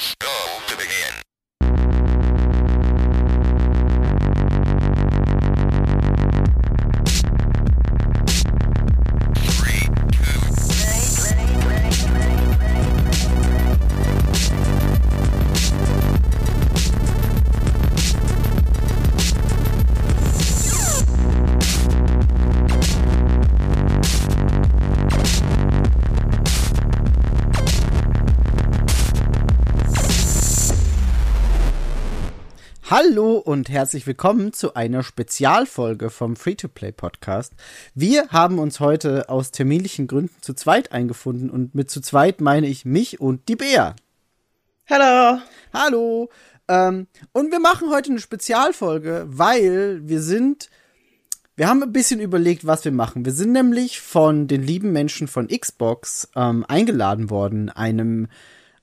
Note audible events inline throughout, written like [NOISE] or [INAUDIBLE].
Press go Hallo und herzlich willkommen zu einer Spezialfolge vom Free-to-Play Podcast. Wir haben uns heute aus terminlichen Gründen zu zweit eingefunden und mit zu zweit meine ich mich und die Bea. Hallo. Hallo. Ähm, und wir machen heute eine Spezialfolge, weil wir sind, wir haben ein bisschen überlegt, was wir machen. Wir sind nämlich von den lieben Menschen von Xbox ähm, eingeladen worden, einem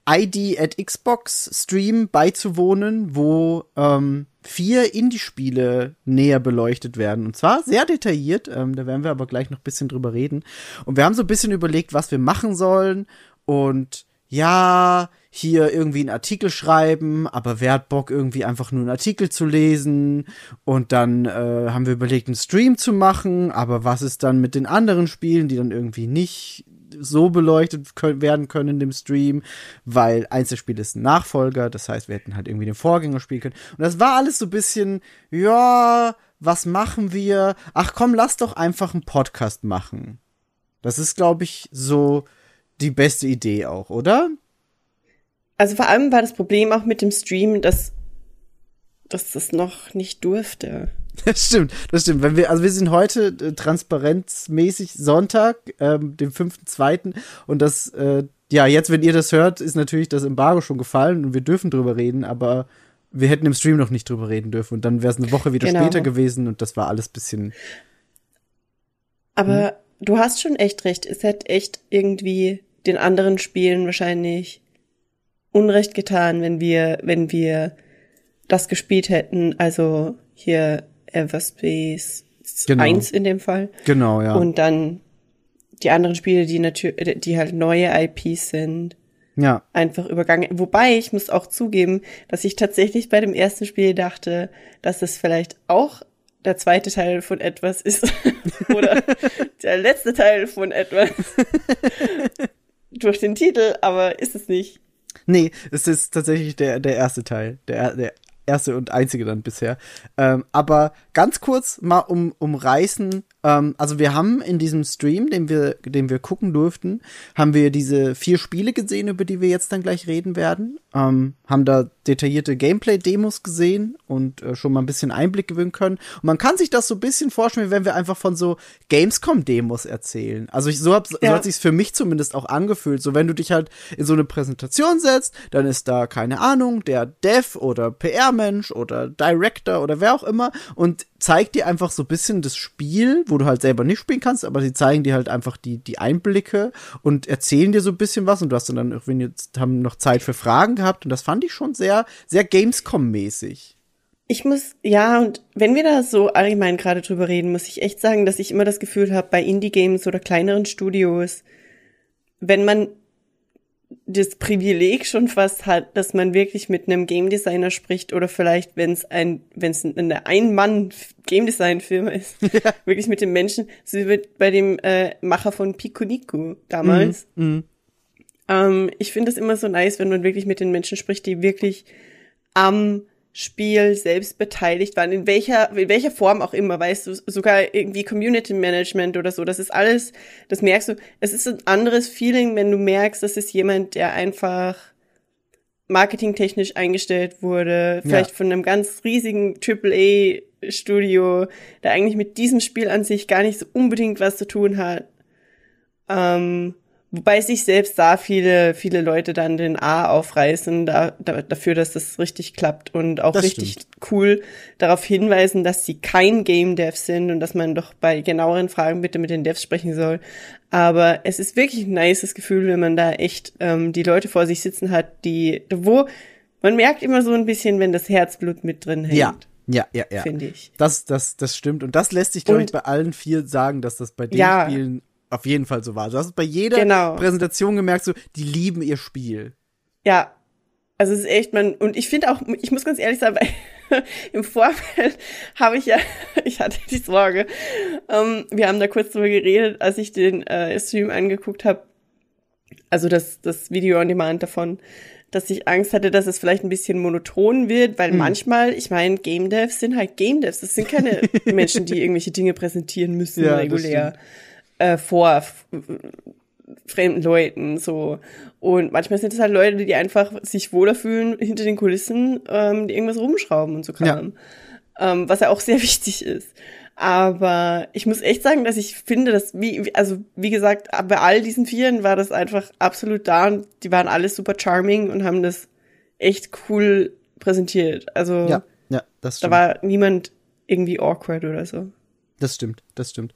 ID at Xbox Stream beizuwohnen, wo ähm, vier Indie-Spiele näher beleuchtet werden. Und zwar sehr detailliert, ähm, da werden wir aber gleich noch ein bisschen drüber reden. Und wir haben so ein bisschen überlegt, was wir machen sollen. Und ja, hier irgendwie einen Artikel schreiben, aber wer hat Bock, irgendwie einfach nur einen Artikel zu lesen? Und dann äh, haben wir überlegt, einen Stream zu machen, aber was ist dann mit den anderen Spielen, die dann irgendwie nicht so beleuchtet können, werden können in dem Stream, weil Spiele ist ein Nachfolger, das heißt, wir hätten halt irgendwie den Vorgänger spielen können. Und das war alles so ein bisschen, ja, was machen wir? Ach komm, lass doch einfach einen Podcast machen. Das ist, glaube ich, so die beste Idee auch, oder? Also vor allem war das Problem auch mit dem Stream, dass, dass das noch nicht durfte. [LAUGHS] Das stimmt, das stimmt. Wenn wir, also wir sind heute äh, transparenzmäßig Sonntag, ähm, dem 5.2. Und das, äh, ja, jetzt, wenn ihr das hört, ist natürlich das Embargo schon gefallen und wir dürfen drüber reden, aber wir hätten im Stream noch nicht drüber reden dürfen und dann wäre es eine Woche wieder Genau. später gewesen und das war alles bisschen. Aber Hm. du hast schon echt recht. Es hätte echt irgendwie den anderen Spielen wahrscheinlich Unrecht getan, wenn wir, wenn wir das gespielt hätten. Also hier Everspace Genau. 1 in dem Fall. Genau, ja. Und dann die anderen Spiele, die natürlich, die halt neue IPs sind. ja. einfach übergangen. Wobei ich muss auch zugeben, dass ich tatsächlich bei dem ersten Spiel dachte, dass es vielleicht auch der zweite Teil von etwas ist [LAUGHS] oder der letzte Teil von etwas [LAUGHS] durch den Titel, aber ist es nicht. Nee, es ist tatsächlich der, der erste Teil. Der, der erste und einzige dann bisher. Ähm, aber ganz kurz mal um, umreißen. Ähm, also wir haben in diesem Stream, den wir, den wir gucken durften, haben wir diese vier Spiele gesehen, über die wir jetzt dann gleich reden werden. Ähm, haben da detaillierte Gameplay-Demos gesehen und äh, schon mal ein bisschen Einblick gewinnen können. Und man kann sich das so ein bisschen vorstellen, wenn wir einfach von so Gamescom-Demos erzählen. Also ich, so, hab, so Ja. hat sich's für mich zumindest auch angefühlt. So wenn du dich halt in so eine Präsentation setzt, dann ist da, keine Ahnung, der Dev oder PR-Mensch oder Director oder wer auch immer und zeigt dir einfach so ein bisschen das Spiel, wo du halt selber nicht spielen kannst, aber sie zeigen dir halt einfach die, die Einblicke und erzählen dir so ein bisschen was und du hast dann, dann irgendwie jetzt haben noch Zeit für Fragen gehabt und das fand ich schon sehr, sehr Gamescom-mäßig. Ich muss, ja, und wenn wir da so allgemein gerade drüber reden, muss ich echt sagen, dass ich immer das Gefühl habe, bei Indie-Games oder kleineren Studios, wenn man das Privileg schon fast hat, dass man wirklich mit einem Game Designer spricht oder vielleicht, wenn es ein, wenn es eine Ein-Mann Game Design Firma ist, [LAUGHS] wirklich mit dem Menschen, so wie bei dem äh, Macher von Pikuniku damals. Mhm. Ähm, ich finde es immer so nice, wenn man wirklich mit den Menschen spricht, die wirklich am Spiel selbst beteiligt waren, in welcher, in welcher Form auch immer, weißt du, sogar irgendwie Community Management oder so, das ist alles, das merkst du, es ist ein anderes Feeling, wenn du merkst, das ist jemand, der einfach marketingtechnisch eingestellt wurde, vielleicht von einem ganz riesigen AAA-Studio, der eigentlich mit diesem Spiel an sich gar nicht so unbedingt was zu tun hat. Ähm, wobei sich selbst da viele, viele Leute dann den A aufreißen da, da, dafür, dass das richtig klappt und auch Das richtig stimmt. cool darauf hinweisen, dass sie kein Game Dev sind und dass man doch bei genaueren Fragen bitte mit den Devs sprechen soll. Aber es ist wirklich ein nices Gefühl, wenn man da echt ähm, die Leute vor sich sitzen hat, die, wo man merkt immer so ein bisschen, wenn das Herzblut mit drin hängt. Ja, ja, ja, ja. Finde ich. Das, das, das stimmt. Und das lässt sich, glaube ich, bei allen vier sagen, dass das bei den Ja. Spielen auf jeden Fall so war. Du hast es bei jeder Genau. Präsentation gemerkt, so, die lieben ihr Spiel. Ja. Also es ist echt, man, und ich finde auch, ich muss ganz ehrlich sagen, [LAUGHS] im Vorfeld [LAUGHS] habe ich ja, [LAUGHS] ich hatte die Sorge, ähm, wir haben da kurz drüber geredet, als ich den äh, Stream angeguckt habe, also das, das Video on Demand davon, dass ich Angst hatte, dass es vielleicht ein bisschen monoton wird, weil manchmal, ich meine, Game Devs sind halt Game Devs, das sind keine Menschen, die irgendwelche Dinge präsentieren müssen Ja, das regulär äh, vor fremden Leuten so und manchmal sind es halt Leute, die einfach sich wohler fühlen hinter den Kulissen, ähm, die irgendwas rumschrauben und so Kram, ähm, was ja auch sehr [LAUGHS] wichtig ist. Aber ich muss echt sagen, dass ich finde, dass wie, also wie gesagt, bei all diesen Vieren war das einfach absolut da und die waren alle super charming und haben das echt cool präsentiert. Also Ja, ja, das da stimmt. war niemand irgendwie awkward oder so. Das stimmt, das stimmt.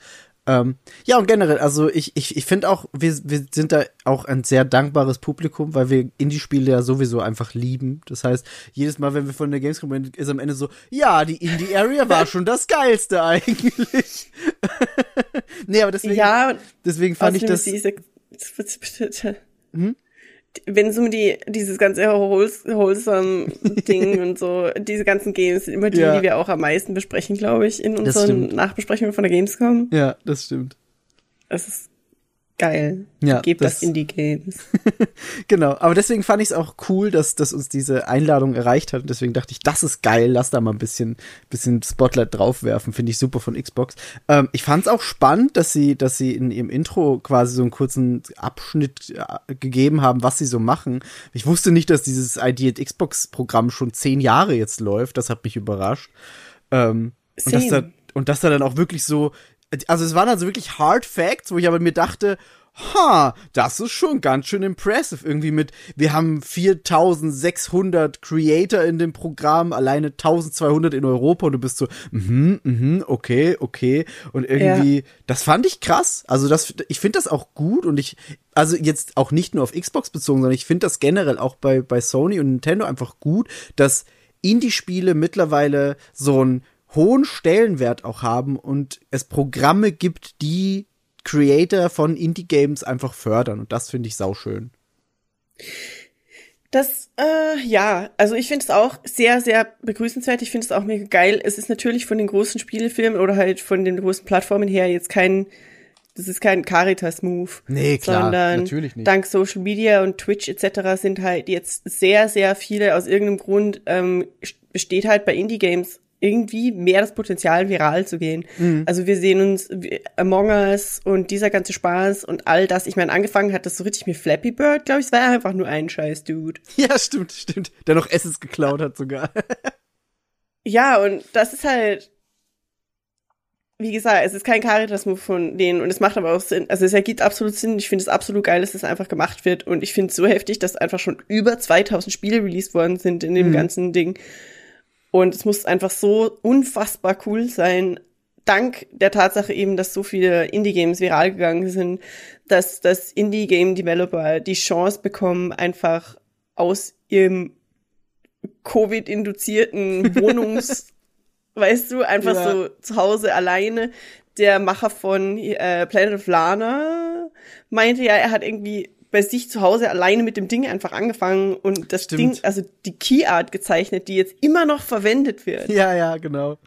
Ähm, ja, und generell, also ich, ich, ich finde auch, wir, wir sind da auch ein sehr dankbares Publikum, weil wir Indie-Spiele ja sowieso einfach lieben. Das heißt, jedes Mal, wenn wir von der Gamescom reden, ist am Ende so, ja, die Indie-Area war schon das Geilste eigentlich. [LAUGHS] nee, aber deswegen, Ja, deswegen fand ich das. diese, wenn es um die, dieses ganze Wholes- wholesome Ding [LAUGHS] und so, diese ganzen Games sind immer die, Ja. die wir auch am meisten besprechen, glaube ich, in unseren. Nachbesprechungen von der Gamescom. Ja, das stimmt. Es ist geil. Ja, Gebt das, das- Indie-Games. [LAUGHS] Genau, aber deswegen fand ich es auch cool, dass, dass uns diese Einladung erreicht hat. Und deswegen dachte ich, das ist geil, lass da mal ein bisschen, bisschen Spotlight draufwerfen. Finde ich super von Xbox. Ähm, ich fand es auch spannend, dass sie, dass sie in ihrem Intro quasi so einen kurzen Abschnitt äh, gegeben haben, was sie so machen. Ich wusste nicht, dass dieses ID at Xbox-Programm schon zehn Jahre jetzt läuft. Das hat mich überrascht. Ähm, und dass da, und dass da dann auch wirklich so, also es waren also wirklich Hard Facts, wo ich aber mir dachte, ha, das ist schon ganz schön impressive. Irgendwie mit, wir haben 4600 Creator in dem Programm, alleine 1200 in Europa und du bist so, mhm, mhm, okay, okay. Und irgendwie, das fand ich krass. Also das, ich finde das auch gut und ich, also jetzt auch nicht nur auf Xbox bezogen, sondern ich finde das generell auch bei, bei Sony und Nintendo einfach gut, dass Indie-Spiele mittlerweile so einen hohen Stellenwert auch haben und es Programme gibt, die Creator von Indie-Games einfach fördern und das finde ich sauschön. Das, äh, ja, also ich finde es auch sehr, sehr begrüßenswert. Ich finde es auch mega geil. Es ist natürlich von den großen Spielefilmen oder halt von den großen Plattformen her jetzt kein, das ist kein Caritas-Move. Nee, klar, sondern natürlich nicht. dank Social Media und Twitch etc. sind halt jetzt sehr, sehr viele, aus irgendeinem Grund ähm, besteht halt bei Indie-Games irgendwie mehr das Potenzial, viral zu gehen. Mhm. Also wir sehen uns Among Us und dieser ganze Spaß und all das. Ich meine, angefangen hat das so richtig mit Flappy Bird, glaube ich. Es war einfach nur ein scheiß Dude. [LAUGHS] Ja, stimmt, stimmt. Der noch Essens geklaut hat sogar. [LAUGHS] Ja, und das ist halt, wie gesagt, es ist kein Caritas-Move von denen und es macht aber auch Sinn. Also es ergibt absolut Sinn. Ich finde es absolut geil, dass das einfach gemacht wird und ich finde es so heftig, dass einfach schon über 2000 Spiele released worden sind in dem Mhm. ganzen Ding. Und es muss einfach so unfassbar cool sein, dank der Tatsache eben, dass so viele Indie-Games viral gegangen sind, dass, dass Indie-Game-Developer die Chance bekommen, einfach aus ihrem Covid-induzierten [LAUGHS] Wohnungs, weißt du, einfach Ja. so zu Hause alleine. Der Macher von äh, Planet of Lana meinte ja, er hat irgendwie bei sich zu Hause alleine mit dem Ding einfach angefangen und das Stimmt. Ding, also die Key Art gezeichnet, die jetzt immer noch verwendet wird. ja, ja, genau.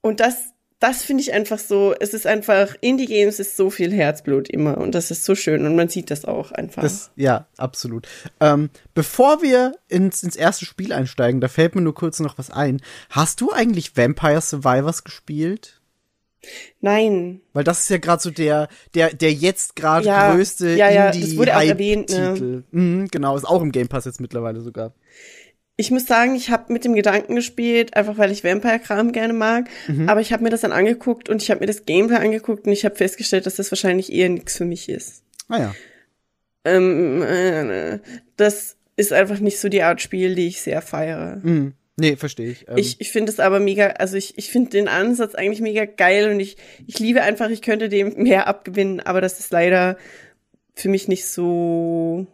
Und das, das finde ich einfach so, es ist einfach, Indie-Games ist so viel Herzblut immer und das ist so schön und man sieht das auch einfach. Das, ja, absolut. Ähm, bevor wir ins, ins erste Spiel einsteigen, da fällt mir nur kurz noch was ein. Hast du eigentlich Vampire Survivors gespielt? Nein, Weil das ist ja gerade so der, der, der jetzt gerade Ja, größte ja, ja, das wurde auch erwähnt, ne? Mhm, genau, ist auch im Game Pass jetzt mittlerweile sogar. Ich muss sagen, ich habe mit dem Gedanken gespielt, einfach weil ich Vampire-Kram gerne mag. Mhm. Aber ich habe mir das dann angeguckt und ich habe mir das Gameplay angeguckt und ich habe festgestellt, dass das wahrscheinlich eher nichts für mich ist. Ah ja. Ähm, äh, das ist einfach nicht so die Art Spiel, die ich sehr feiere. Mhm. Nee, verstehe ich. Ähm, Ich, ich finde es aber mega, also ich, ich finde den Ansatz eigentlich mega geil und ich, ich liebe einfach, ich könnte dem mehr abgewinnen, aber das ist leider für mich nicht so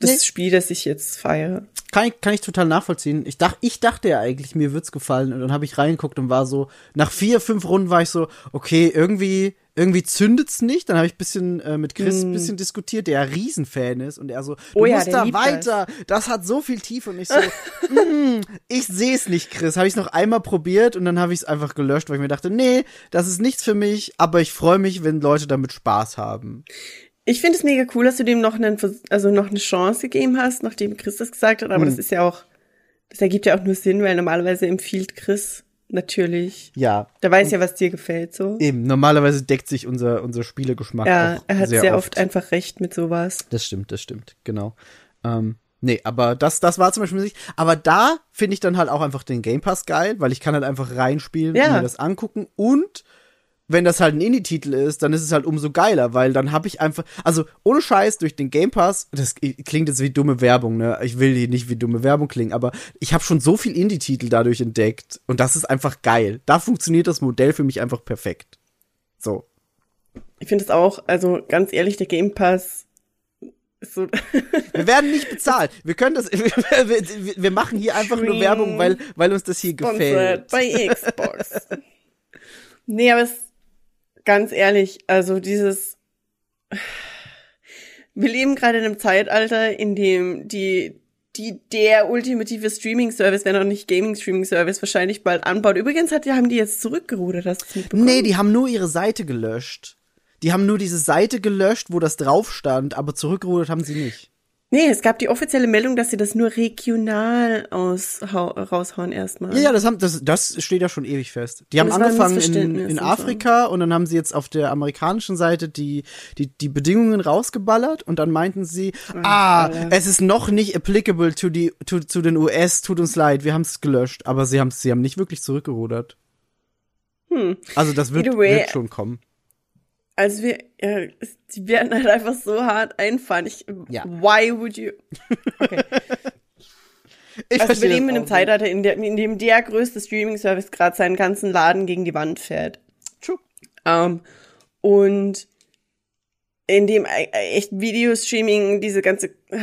das Nee. Spiel, das ich jetzt feiere. kann, ich, kann ich total nachvollziehen. Ich, dach, ich dachte ja eigentlich, mir wird's gefallen und dann habe ich reingeguckt und war so, nach vier, fünf Runden war ich so, okay, irgendwie irgendwie zündet's nicht. Dann habe ich ein bisschen äh, mit Chris ein bisschen diskutiert, der ja Riesenfan ist und er so, du. Oh ja, musst da weiter. Das. hat so viel Tiefe und ich so, [LAUGHS] mm, ich sehe es nicht, Chris. Habe ich noch einmal probiert und dann habe ich es einfach gelöscht, weil ich mir dachte, nee, das ist nichts für mich, aber ich freue mich, wenn Leute damit Spaß haben. Ich finde es mega cool, dass du dem noch einen, also noch eine Chance gegeben hast, nachdem Chris das gesagt hat, aber Hm. das ist ja auch, das ergibt ja auch nur Sinn, weil normalerweise empfiehlt Chris natürlich. Ja, Der weiß ja, was dir gefällt, so. eben. Normalerweise deckt sich unser unser Spielegeschmack Ja, er hat sehr, sehr, oft. oft. einfach recht mit sowas. Das stimmt, das stimmt, genau. Ähm, nee, aber das, das war zum Beispiel nicht. Aber da finde ich dann halt auch einfach den Game Pass geil, weil ich kann halt einfach reinspielen Ja. und mir das angucken. Und wenn das halt ein Indie-Titel ist, dann ist es halt umso geiler, weil dann habe ich einfach, also ohne Scheiß durch den Game Pass, das klingt jetzt wie dumme Werbung, ne? Ich will hier nicht wie dumme Werbung klingen, aber ich habe schon so viel Indie-Titel dadurch entdeckt und das ist einfach geil. Da funktioniert das Modell für mich einfach perfekt. So. Ich finde es auch, also ganz ehrlich, der Game Pass so, [LAUGHS] Wir werden nicht bezahlt. Wir können das, [LAUGHS] wir, wir, wir machen hier einfach nur Schwing. Werbung, weil, weil uns das hier gefällt. bei Xbox. [LAUGHS] nee, aber es, ganz ehrlich, also dieses, wir leben gerade in einem Zeitalter, in dem die, die, der ultimative Streaming-Service, wenn auch nicht Gaming-Streaming-Service, wahrscheinlich bald anbaut. Übrigens hat, haben die jetzt zurückgerudert, hast du mitbekommen? Nee, die haben nur ihre Seite gelöscht. Die haben nur diese Seite gelöscht, wo das drauf stand, aber zurückgerudert haben sie nicht. Nee, es gab die offizielle Meldung, dass sie das nur regional aushau raushauen erstmal. Ja, ja, das, haben, das, das steht ja schon ewig fest. Die haben angefangen in, in. Afrika und dann haben sie jetzt auf der amerikanischen Seite die, die, die Bedingungen rausgeballert und dann meinten sie, ah, es ist noch nicht applicable to, die, to, zu den US, tut uns leid, wir haben es gelöscht, aber sie haben sie haben nicht wirklich zurückgerudert. Hm. Also das wird, way, wird schon kommen. Also wir, es- die werden halt einfach so hart einfahren. Ich, Ja. Why would you? Okay. [LAUGHS] Ich Also wir leben in einem Zeitalter, in, der, in dem der größte Streaming-Service gerade seinen ganzen Laden gegen die Wand fährt. True. Ähm, und in dem e- echt Videostreaming, diese ganze, ah,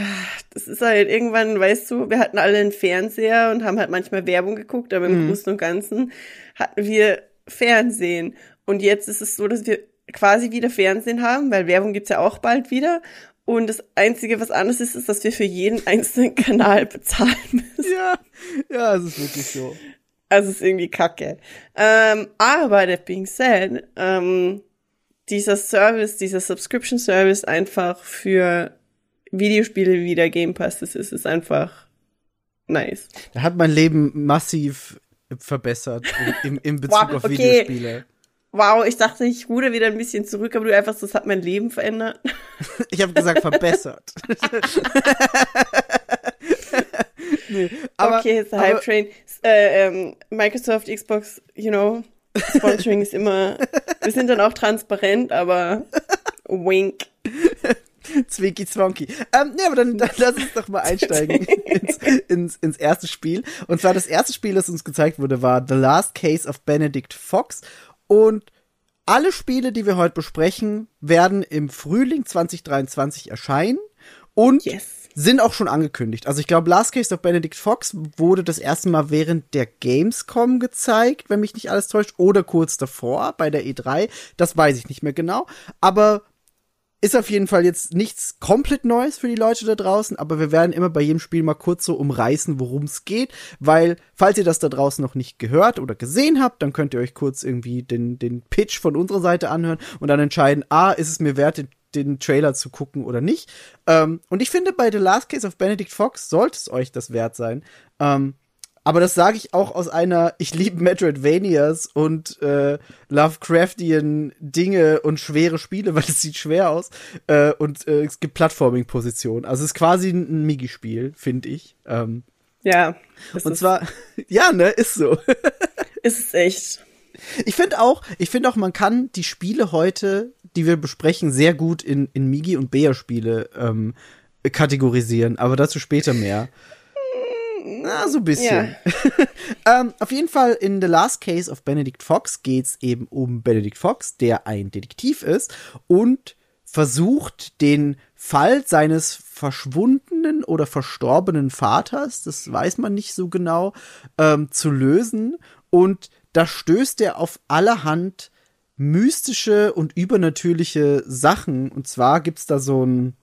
das ist halt irgendwann, weißt du, wir hatten alle einen Fernseher und haben halt manchmal Werbung geguckt, aber im Großen und Ganzen hatten wir Fernsehen. Und jetzt ist es so, dass wir quasi wieder Fernsehen haben, weil Werbung gibt's ja auch bald wieder. Und das Einzige, was anders ist, ist, dass wir für jeden einzelnen [LAUGHS] Kanal bezahlen müssen. Ja, ja, es ist wirklich so. Also es ist irgendwie kacke. Ähm, aber that being said, ähm, dieser Service, dieser Subscription Service einfach für Videospiele wie der Game Pass das ist, ist einfach nice. Da hat mein Leben massiv verbessert im, im, Bezug Wow, auf okay. Videospiele. Wow, ich dachte, ich ruder wieder ein bisschen zurück, aber du einfach, das hat mein Leben verändert. [LAUGHS] Ich habe gesagt verbessert. [LAUGHS] nee, aber, okay, it's a Hype Train. Äh, ähm, Microsoft, Xbox, you know, Sponsoring ist immer, [LAUGHS] wir sind dann auch transparent, aber wink. Zwinky Zwonky. Ähm, nee, aber dann, dann lass uns doch mal einsteigen ins, ins, ins erste Spiel. Und zwar das erste Spiel, das uns gezeigt wurde, war The Last Case of Benedict Fox. Und alle Spiele, die wir heute besprechen, werden im Frühling 2023 erscheinen und Yes. sind auch schon angekündigt. Also ich glaube, Last Case of Benedict Fox wurde das erste Mal während der Gamescom gezeigt, wenn mich nicht alles täuscht, oder kurz davor bei der E3. Das weiß ich nicht mehr genau. Aber ist auf jeden Fall jetzt nichts komplett Neues für die Leute da draußen, aber wir werden immer bei jedem Spiel mal kurz so umreißen, worum es geht, weil, falls ihr das da draußen noch nicht gehört oder gesehen habt, dann könnt ihr euch kurz irgendwie den, den Pitch von unserer Seite anhören und dann entscheiden, ah, ist es mir wert, den, den Trailer zu gucken oder nicht. Ähm, und ich finde, bei The Last Case of Benedict Fox sollte es euch das wert sein. Ähm, aber das sage ich auch aus einer, ich liebe Metroidvanias und äh, Lovecraftian Dinge und schwere Spiele, [LAUGHS] weil es sieht schwer aus. Äh, und äh, es gibt Plattforming-Positionen. Also es ist quasi ein, Migi-Spiel, finde ich. Ähm, Ja. und zwar, [LAUGHS] ja, ne, ist so. [LAUGHS] ist es echt. Ich finde auch, ich finde auch, man kann die Spiele heute, die wir besprechen, sehr gut in, in Migi- und Bea-Spiele ähm, kategorisieren, aber dazu später mehr. Na, so ein bisschen. [LAUGHS] ähm, auf jeden Fall in The Last Case of Benedict Fox geht's eben um Benedict Fox, der ein Detektiv ist und versucht, den Fall seines verschwundenen oder verstorbenen Vaters, das weiß man nicht so genau, ähm, zu lösen. Und da stößt er auf allerhand mystische und übernatürliche Sachen. Und zwar gibt's da so ein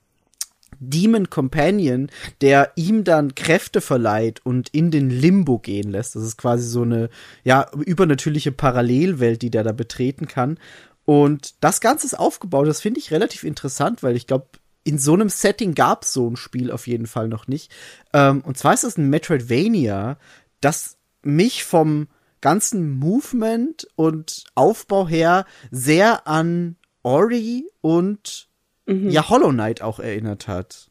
Demon Companion, der ihm dann Kräfte verleiht und in den Limbo gehen lässt. Das ist quasi so eine, ja, übernatürliche Parallelwelt, die der da betreten kann. Und das Ganze ist aufgebaut, das finde ich relativ interessant, weil ich glaube, in so einem Setting gab es so ein Spiel auf jeden Fall noch nicht. Ähm, und zwar ist das ein Metroidvania, das mich vom ganzen Movement und Aufbau her sehr an Ori und ja Hollow Knight auch erinnert hat.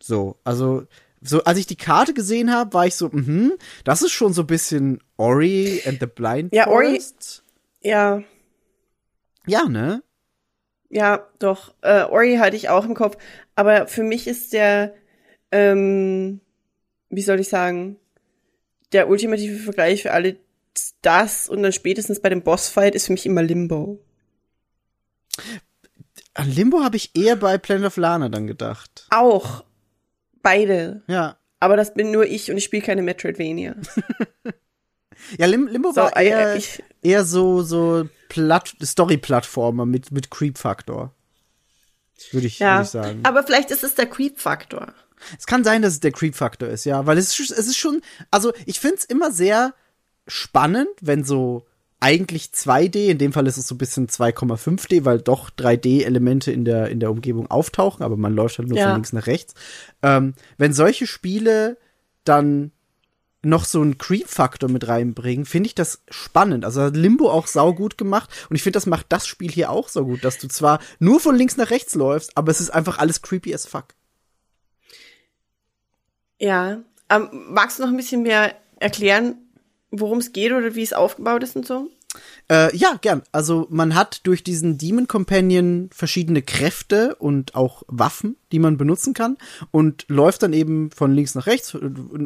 So, also so als ich die Karte gesehen habe, war ich so, mhm, das ist schon so ein bisschen Ori and the Blind Ja, Ori- Forest. Ja, Ja, ne? ja, doch. Äh, Ori hatte ich auch im Kopf. Aber für mich ist der, ähm, wie soll ich sagen, der ultimative Vergleich für alle das und dann spätestens bei dem Bossfight ist für mich immer Limbo. An Limbo habe ich eher bei Planet of Lana dann gedacht. Auch beide. Ja. Aber das bin nur ich und ich spiele keine Metroidvania. [LAUGHS] Ja, Lim Limbo So, war äh, eher, ich- eher so, so Platt Story-Plattformer mit, mit Creep-Faktor. Würde ich, Ja, würd ich sagen. aber vielleicht ist es der Creep-Faktor. Es kann sein, dass es der Creep-Faktor ist, ja, weil es ist, es ist schon, also ich finde es immer sehr spannend, wenn so eigentlich 2D, in dem Fall ist es so ein bisschen 2,5D, weil doch 3D-Elemente in der, in der Umgebung auftauchen, aber man läuft halt nur Ja. von links nach rechts. Ähm, wenn solche Spiele dann noch so einen Creep-Faktor mit reinbringen, finde ich das spannend. Also hat Limbo auch saugut gemacht und ich finde, das macht das Spiel hier auch so gut, dass du zwar nur von links nach rechts läufst, aber es ist einfach alles creepy as fuck. Ja. Ähm, magst du noch ein bisschen mehr erklären, worum es geht oder wie es aufgebaut ist und so? Äh, ja, gern. Also man hat durch diesen Demon Companion verschiedene Kräfte und auch Waffen, die man benutzen kann und läuft dann eben von links nach rechts,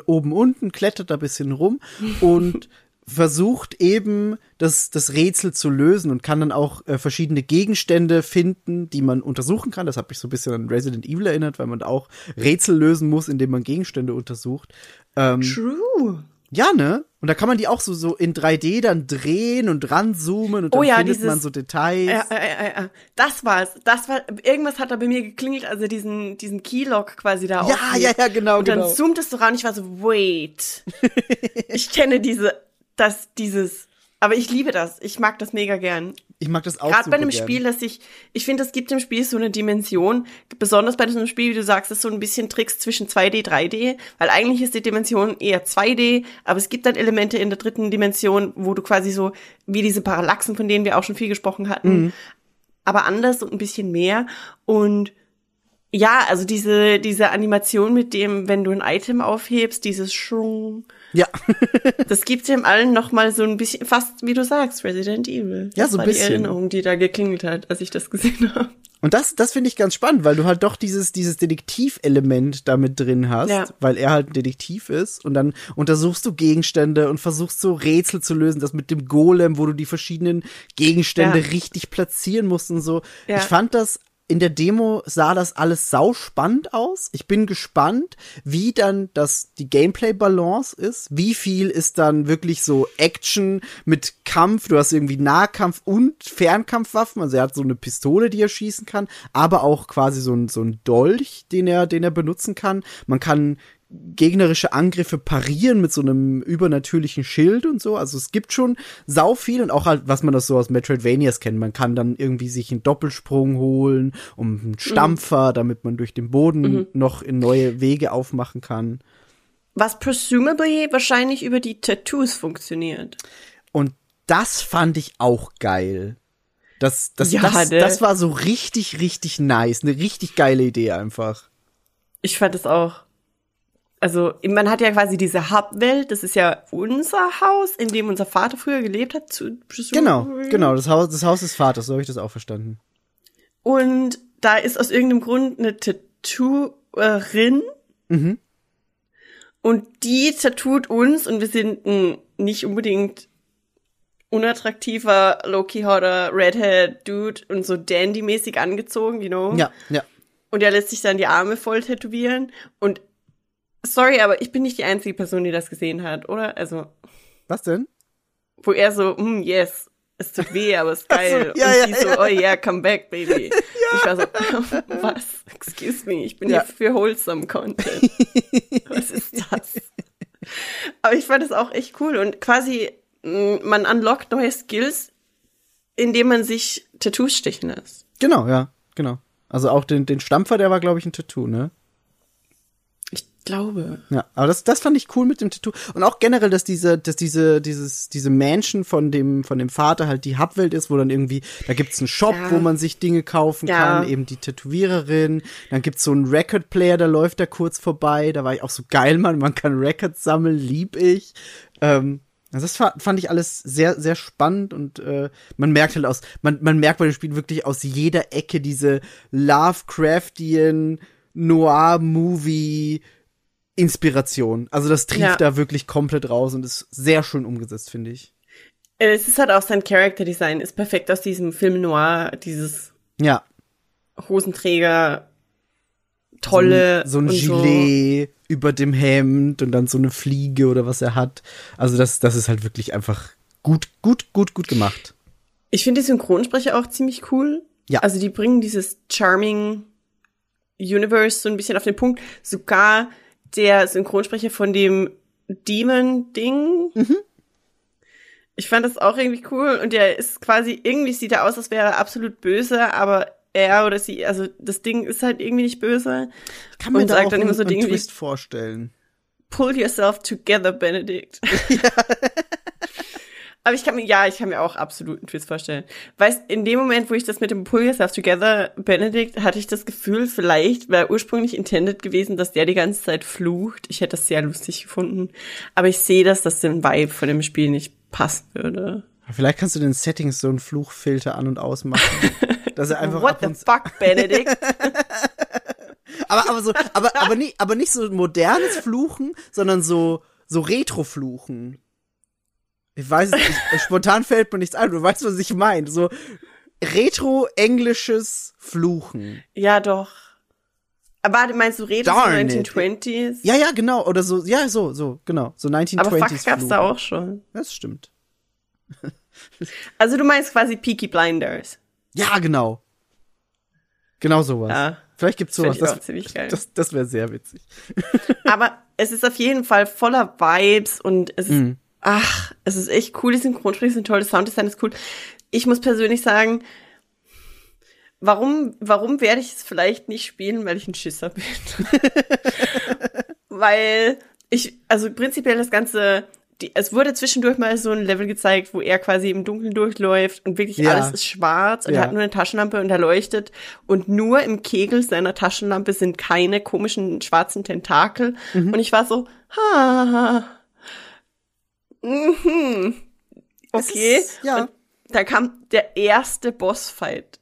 oben unten, klettert da ein bisschen rum [LAUGHS] und versucht eben das, das Rätsel zu lösen und kann dann auch äh, verschiedene Gegenstände finden, die man untersuchen kann. Das hat mich so ein bisschen an Resident Evil erinnert, weil man da auch Rätsel lösen muss, indem man Gegenstände untersucht. Ähm, True. Ja, ne? Und da kann man die auch so, so in 3D dann drehen und ranzoomen und dann Oh ja, findet dieses- man so Details. Ja, äh, äh, äh, das war's. Das war irgendwas hat da bei mir geklingelt, als er diesen diesen Keylock quasi da Ja, aufhebt. ja, ja, genau, Und dann genau. zoomt es so ran. Ich war so, wait, ich kenne diese, das, dieses. Aber ich liebe das. Ich mag das mega gern. Ich mag das auch Gerade bei einem gern. Spiel, das ich, ich finde, es gibt im Spiel so eine Dimension, besonders bei so einem Spiel, wie du sagst, ist so ein bisschen Tricks zwischen 2D, 3D, weil eigentlich ist die Dimension eher 2D, aber es gibt dann Elemente in der dritten Dimension, wo du quasi so, wie diese Parallaxen, von denen wir auch schon viel gesprochen hatten, Mhm. aber anders und ein bisschen mehr und ja, also diese, diese Animation mit dem, wenn du ein Item aufhebst, dieses Schrung, Ja, [LAUGHS] das gibt dem allen noch mal so ein bisschen, fast wie du sagst, Resident Evil. Ja, das so ein bisschen. die Erinnerung, die da geklingelt hat, als ich das gesehen [LAUGHS] habe. und das, das finde ich ganz spannend, weil du halt doch dieses, dieses Detektivelement damit drin hast, Ja. weil er halt ein Detektiv ist und dann untersuchst du Gegenstände und versuchst so Rätsel zu lösen, das mit dem Golem, wo du die verschiedenen Gegenstände Ja. richtig platzieren musst und so. Ja. Ich fand das in der Demo sah das alles sau spannend aus. Ich bin gespannt, wie dann das die Gameplay Balance ist. Wie viel ist dann wirklich so Action mit Kampf? Du hast irgendwie Nahkampf und Fernkampfwaffen. Also er hat so eine Pistole, die er schießen kann, aber auch quasi so ein so ein Dolch, den er den er benutzen kann. Man kann gegnerische Angriffe parieren mit so einem übernatürlichen Schild und so. Also es gibt schon sau viel und auch halt, was man das so aus Metroidvanias kennt. Man kann dann irgendwie sich einen Doppelsprung holen, um einen Stampfer, damit man durch den Boden noch in neue Wege aufmachen kann. Was presumably wahrscheinlich über die Tattoos funktioniert. Und das fand ich auch geil. Das, das, Ja, das, ne? das war so richtig, richtig nice. Eine richtig geile Idee einfach. Ich fand es auch. Also, man hat ja quasi diese Hubwelt, das ist ja unser Haus, in dem unser Vater früher gelebt hat. Zu, Genau, genau. Das Haus, das Haus des Vaters, so habe ich das auch verstanden. Und da ist aus irgendeinem Grund eine Tattooerin. Mhm. Und die tattooht uns und wir sind ein nicht unbedingt unattraktiver, low-key hotter, redhead Dude und so dandy-mäßig angezogen, you know? Ja, ja. Und er lässt sich dann die Arme voll tätowieren. Und sorry, aber ich bin nicht die einzige Person, die das gesehen hat, oder? Also, Was denn? wo er so, mm, yes, es tut weh, aber es ist [LAUGHS] geil. ja, und ja, sie so, ja. oh yeah, come back, baby. [LAUGHS] Ich war so, [LAUGHS] was? Excuse me, ich bin Ja. hier für wholesome Content. was ist das? Aber ich fand das auch echt cool und quasi, mh, man unlockt neue Skills, indem man sich Tattoos stechen lässt. Genau, ja, genau. Also auch den, den Stampfer, der war, glaube ich, ein Tattoo, ne? Glaube. Ja, aber das, das fand ich cool mit dem Tattoo. Und auch generell, dass diese, dass diese, dieses, diese Mansion von dem, von dem Vater halt die Hubwelt ist, wo dann irgendwie, da gibt's einen Shop, Ja. wo man sich Dinge kaufen Ja. kann, eben die Tätowiererin. Dann gibt's so einen Record-Player, da läuft da kurz vorbei. Da war ich auch so geil, Mann, man kann Records sammeln, lieb ich. Ähm, also das fa- fand ich alles sehr, sehr spannend und äh, man merkt halt aus, man, man merkt bei dem Spiel wirklich aus jeder Ecke diese Lovecraftian Noir-Movie Inspiration. Also das trieft Ja. da wirklich komplett raus und ist sehr schön umgesetzt, finde ich. Äh, Es ist halt auch sein Character Design, ist perfekt aus diesem Film Noir, dieses Ja, Hosenträger, tolle. so ein und Gilet über dem Hemd und dann so eine Fliege oder was er hat. Also das, das ist halt wirklich einfach gut, gut, gut, gut gemacht. Ich finde die Synchronsprecher auch ziemlich cool. Ja. Also die bringen dieses Charming Universe so ein bisschen auf den Punkt. Sogar der Synchronsprecher von dem Demon-Ding. Mhm. Ich fand das auch irgendwie cool. Und der ist quasi, irgendwie sieht er aus, als wäre er absolut böse, aber er oder sie, also das Ding ist halt irgendwie nicht böse. Ich kann mir Und da auch dann einen, immer so einen Dinge Twist vorstellen. Pull yourself together, Benedict. [LAUGHS] Aber ich kann mir, ja, ich kann mir auch absolut einen Twist vorstellen. Weißt, in dem Moment, wo ich das mit dem Pull Yourself Together Benedict, hatte ich das Gefühl, vielleicht wäre ursprünglich intended gewesen, dass der die ganze Zeit flucht. Ich hätte das sehr lustig gefunden. Aber ich sehe, dass das dem Vibe von dem Spiel nicht passen würde. Vielleicht kannst du den Settings so einen Fluchfilter an- und ausmachen. [LAUGHS] dass er einfach What the fuck, Benedict? [LAUGHS] aber, aber so, aber, aber nicht, aber nicht so modernes Fluchen, sondern so, so Retro-Fluchen. Ich weiß es nicht, spontan fällt mir nichts ein, du weißt, was ich meine. So retro-englisches Fluchen. ja, doch. Aber meinst du it. 1920s? Ja, ja, genau, oder so, ja, so, so, genau, so 1920s Aber fuck gab's da auch schon. Das stimmt. Also du meinst quasi Peaky Blinders. Ja, genau. Genau sowas. Ja. Vielleicht gibt's sowas. Das, geil. das, das wäre sehr witzig. Aber es ist auf jeden Fall voller Vibes und es ist, Mhm. Ach, es ist echt cool, die Synchronsprecher sind toll, das Sounddesign ist cool. Ich muss persönlich sagen, warum, warum werde ich es vielleicht nicht spielen, weil ich ein Schisser bin? [LAUGHS] weil ich, also prinzipiell das Ganze, die, es wurde zwischendurch mal so ein Level gezeigt, wo er quasi im Dunkeln durchläuft und wirklich Ja. alles ist schwarz und Ja. er hat nur eine Taschenlampe und er leuchtet und nur im Kegel seiner Taschenlampe sind keine komischen schwarzen Tentakel Mhm. und ich war so, ha, mhm. okay. ist- ja. Und da kam der erste Bossfight.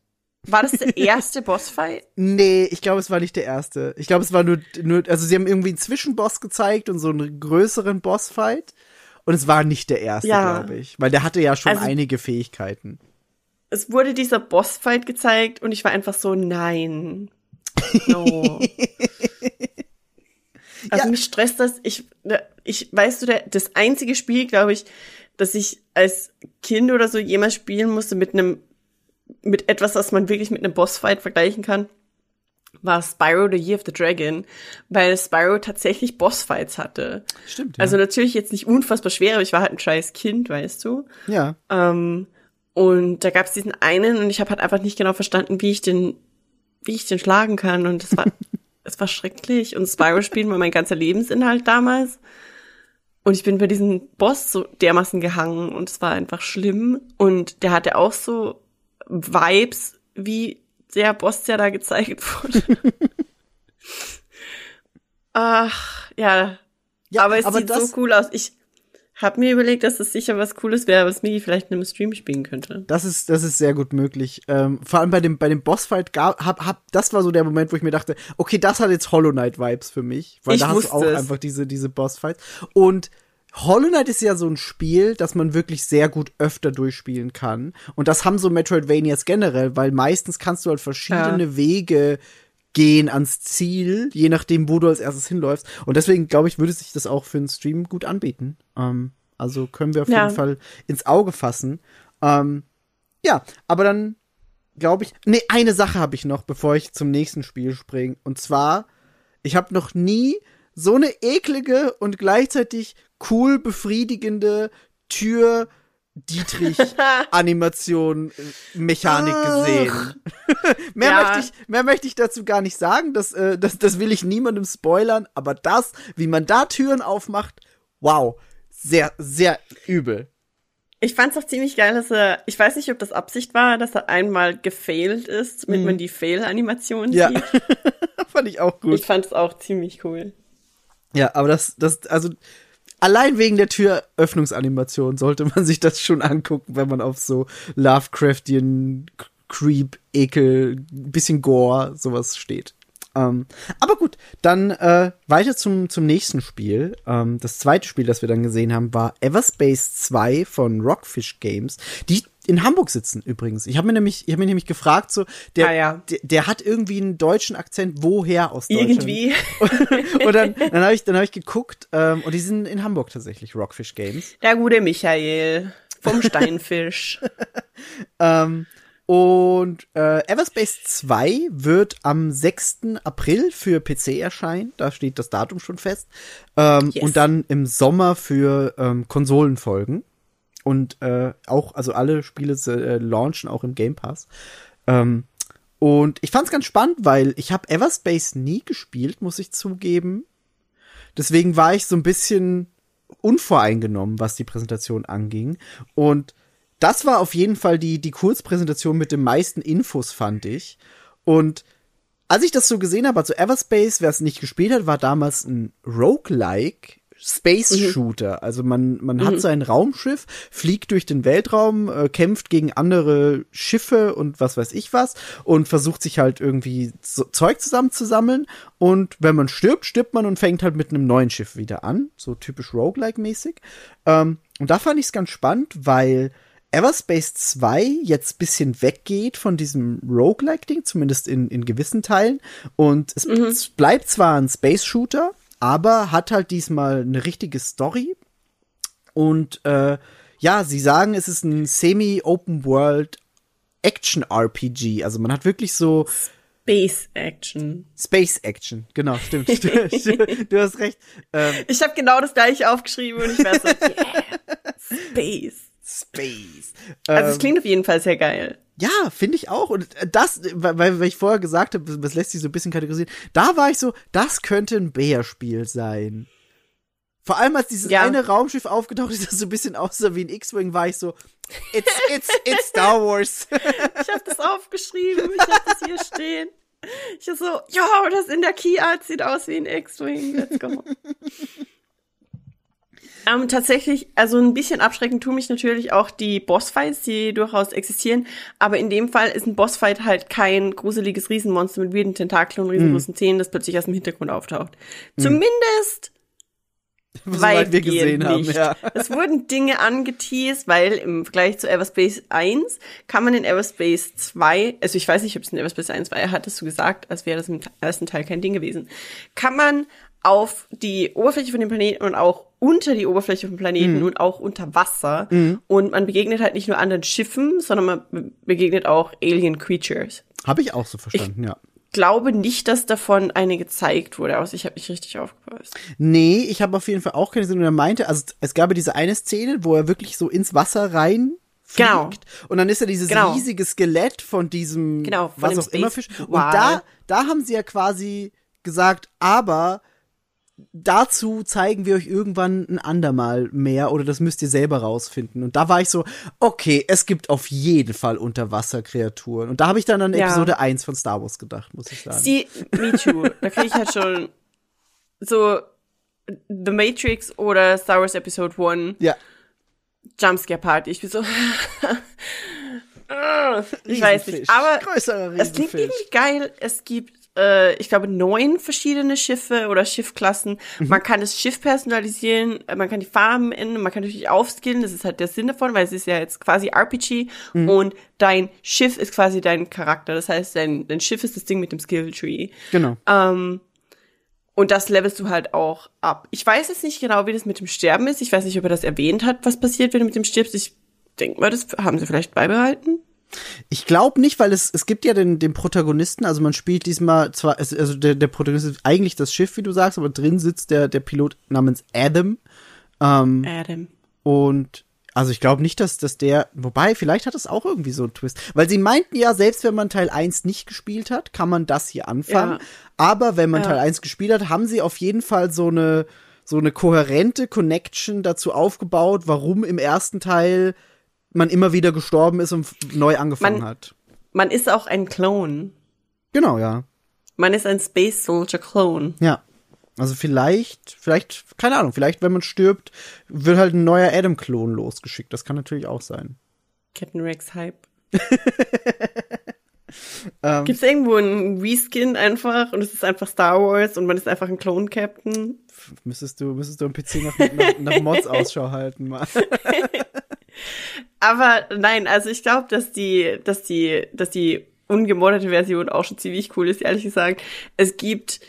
War das der [LAUGHS] erste Bossfight? Nee, ich glaube, es war nicht der erste. Ich glaube, es war nur, nur, also sie haben irgendwie einen Zwischenboss gezeigt und so einen größeren Bossfight. Und es war nicht der erste, Ja. glaube ich. Weil der hatte ja schon Also- einige Fähigkeiten. es wurde dieser Bossfight gezeigt und ich war einfach so, nein. No. [LAUGHS] Also Ja. mich stresst das. Ich, ich, weißt du, der, das einzige Spiel, glaube ich, dass ich als Kind oder so jemals spielen musste mit einem, mit etwas, was man wirklich mit einem Bossfight vergleichen kann, war Spyro the Year of the Dragon, weil Spyro tatsächlich Bossfights hatte. Stimmt. Ja. Also natürlich jetzt nicht unfassbar schwer, aber ich war halt ein scheiß Kind, weißt du. ja. Ähm, und da gab es diesen einen und ich habe halt einfach nicht genau verstanden, wie ich den, wie ich den schlagen kann. Und es war, [LAUGHS] es war schrecklich. Und Spyro spielen war mein ganzer Lebensinhalt damals. Und ich bin bei diesem Boss so dermaßen gehangen und es war einfach schlimm. Und der hatte auch so Vibes, wie der Boss, der da gezeigt wurde. [LAUGHS] Ach, ja. ja aber es aber sieht so cool aus. Ich hab mir überlegt, dass das sicher was Cooles wäre, was Migi vielleicht in einem Stream spielen könnte. Das ist, das ist sehr gut möglich. Ähm, vor allem bei dem, bei dem Bossfight gab, hab, hab, das war so der Moment, wo ich mir dachte, okay, das hat jetzt Hollow Knight Vibes für mich, weil Ich da hast du auch es. einfach diese, diese Bossfights. Und Hollow Knight ist ja so ein Spiel, das man wirklich sehr gut öfter durchspielen kann. Und das haben so Metroidvanias generell, weil meistens kannst du halt verschiedene Wege gehen ans Ziel, je nachdem, wo du als erstes hinläufst. Und deswegen, glaube ich, würde sich das auch für einen Stream gut anbieten. Ähm, also können wir auf Ja. jeden Fall ins Auge fassen. Ähm, ja, aber dann glaube ich, nee, eine Sache habe ich noch, bevor ich zum nächsten Spiel springe. Und zwar, ich habe noch nie so eine eklige und gleichzeitig cool befriedigende Tür Dietrich [LAUGHS] Animation äh, Mechanik gesehen. [LAUGHS] mehr Ja. möchte ich mehr möchte ich dazu gar nicht sagen, das, äh, das das will ich niemandem spoilern, aber das, wie man da Türen aufmacht, wow, sehr sehr übel. Ich fand's auch ziemlich geil, dass er, ich weiß nicht, ob das Absicht war, dass er einmal gefailt ist, damit man die Fail-Animation Mhm. Ja. sieht. [LAUGHS] Fand ich auch gut. Ich fand's auch ziemlich cool. Ja, aber das, das, also allein wegen der Türöffnungsanimation sollte man sich das schon angucken, wenn man auf so Lovecraftian Creep, Ekel, bisschen Gore, sowas steht. Ähm, aber gut, dann äh, weiter zum, zum nächsten Spiel. Ähm, das zweite Spiel, das wir dann gesehen haben, war Everspace 2 von Rockfish Games, die in Hamburg sitzen übrigens. Ich habe mir nämlich, ich habe mir nämlich gefragt, so der, Ah, ja. der, der hat irgendwie einen deutschen Akzent, woher aus Deutschland? Irgendwie. [LAUGHS] und dann, dann habe ich, dann hab ich geguckt, ähm, und die sind in Hamburg tatsächlich, Rockfish Games. Der gute Michael vom Steinfisch. [LAUGHS] Ähm, und äh, Everspace 2 wird am 6. April für PC erscheinen. Da steht das Datum schon fest. Ähm, Yes. Und dann im Sommer für ähm, Konsolen folgen. Und äh, auch, also alle Spiele äh, launchen auch im Game Pass. Ähm, und ich fand's ganz spannend, weil ich habe Everspace nie gespielt, muss ich zugeben. Deswegen war ich so ein bisschen unvoreingenommen, was die Präsentation anging. Und das war auf jeden Fall die, die Kurzpräsentation mit den meisten Infos, fand ich. Und als ich das so gesehen habe, also Everspace, wer es nicht gespielt hat, war damals ein Roguelike Space Shooter. Also man, man hat sein Raumschiff, fliegt durch den Weltraum, äh, kämpft gegen andere Schiffe und was weiß ich was und versucht sich halt irgendwie Zeug zusammenzusammeln. Und wenn man stirbt, stirbt man und fängt halt mit einem neuen Schiff wieder an. So typisch Roguelike-mäßig. Ähm, und da fand ich es ganz spannend, weil Everspace 2 jetzt bisschen weggeht von diesem Roguelike-Ding, zumindest in, in gewissen Teilen. Und es, es bleibt zwar ein Space-Shooter, aber hat halt diesmal eine richtige Story. Und äh, ja, sie sagen, es ist ein semi-open-world Action-RPG. Also man hat wirklich so Base Action. Space-Action. Genau, stimmt. [LAUGHS] stimmt. du hast recht. Ähm, Ich habe genau das gleiche aufgeschrieben und ich war so, [LAUGHS] yeah, Space. Space. Also es Ähm, klingt auf jeden Fall sehr geil. Ja, finde ich auch. Und das, weil, weil ich vorher gesagt habe, das lässt sich so ein bisschen kategorisieren. Da war ich so, das könnte ein Bär-Spiel sein. Vor allem, als dieses Ja. eine Raumschiff aufgetaucht ist, das so ein bisschen aussah wie ein X-Wing, war ich so, it's, it's, it's Star Wars. [LAUGHS] Ich habe das aufgeschrieben, ich habe das hier stehen. Ich so, ja, das in der Key Art sieht aus wie ein X-Wing. Let's go. Ähm, tatsächlich, also ein bisschen abschreckend tun mich natürlich auch die Bossfights, die durchaus existieren. Aber in dem Fall ist ein Bossfight halt kein gruseliges Riesenmonster mit wilden Tentakeln und riesengroßen Zähnen, das plötzlich aus dem Hintergrund auftaucht. Zumindest [LAUGHS] Soweit wir gesehen haben, nicht. ja. [LAUGHS] Es wurden Dinge angeteased, weil im Vergleich zu Everspace 1 kann man in Everspace 2, also ich weiß nicht, ob es in Everspace 1 war, hattest du gesagt, als wäre das im ersten Teil kein Ding gewesen, kann man auf die Oberfläche von dem Planeten und auch unter die Oberfläche vom Planeten Mhm. und auch unter Wasser. Und man begegnet halt nicht nur anderen Schiffen, sondern man be- begegnet auch Alien Creatures. Habe ich auch so verstanden, ja. Glaube nicht, dass davon eine gezeigt wurde, außer ich habe nicht richtig aufgepasst. Nee, ich habe auf jeden Fall auch keine Sinn. Und er meinte, also es gab ja diese eine Szene, wo er wirklich so ins Wasser rein fliegt. Genau. Und dann ist ja dieses Genau. riesige Skelett von diesem, Genau, von was auch immer Space Fisch. Und Wal. da, da haben sie ja quasi gesagt, aber dazu zeigen wir euch irgendwann ein andermal mehr oder das müsst ihr selber rausfinden. Und da war ich so, okay, es gibt auf jeden Fall Unterwasserkreaturen. Und da habe ich dann an Ja. Episode 1 von Star Wars gedacht, muss ich sagen. Sie, me too. Da kriege ich halt schon so The Matrix oder Star Wars Episode 1 ja. Jumpscare Party. Ich bin so, [LAUGHS] Ah, ich weiß nicht. Aber es klingt irgendwie geil. Es gibt, äh, ich glaube, neun verschiedene Schiffe oder Schiffklassen. Mhm. Man kann das Schiff personalisieren, äh, man kann die Farben ändern, man kann natürlich aufskillen. Das ist halt der Sinn davon, weil es ist ja jetzt quasi RPG Mhm. und dein Schiff ist quasi dein Charakter. Das heißt, dein, dein Schiff ist das Ding mit dem Skill Tree. Genau. Ähm, und das levelst du halt auch ab. Ich weiß jetzt nicht genau, wie das mit dem Sterben ist. Ich weiß nicht, ob er das erwähnt hat, was passiert, wenn du mit dem stirbst. Ich denke mal, das haben sie vielleicht beibehalten. Ich glaube nicht, weil es, es gibt ja den, den Protagonisten, also man spielt diesmal zwar, also der, der Protagonist ist eigentlich das Schiff, wie du sagst, aber drin sitzt der, der Pilot namens Adam. Ähm, Adam. und also ich glaube nicht, dass, dass der, wobei, vielleicht hat es auch irgendwie so einen Twist. Weil sie meinten ja, selbst wenn man Teil 1 nicht gespielt hat, kann man das hier anfangen. Ja. Aber wenn man Ja. Teil 1 gespielt hat, haben sie auf jeden Fall so eine, so eine kohärente Connection dazu aufgebaut, warum im ersten Teil man immer wieder gestorben ist und neu angefangen Man- hat. Man ist auch ein Clone. Genau, ja. Man ist ein Space Soldier Clone. Ja. Also vielleicht, vielleicht, keine Ahnung, vielleicht, wenn man stirbt, wird halt ein neuer Adam-Klon losgeschickt. Das kann natürlich auch sein. Captain Rex Hype. [LAUGHS] Ähm. Gibt's irgendwo einen Reskin einfach und es ist einfach Star Wars und man ist einfach ein Clone Captain? Müsstest du, müsstest du am PC nach, nach, nach Mods [LAUGHS] Ausschau halten, Mann. [LAUGHS] Aber nein, also ich glaube, dass die, dass die, dass die ungemoddete Version auch schon ziemlich cool ist, ehrlich gesagt. Es gibt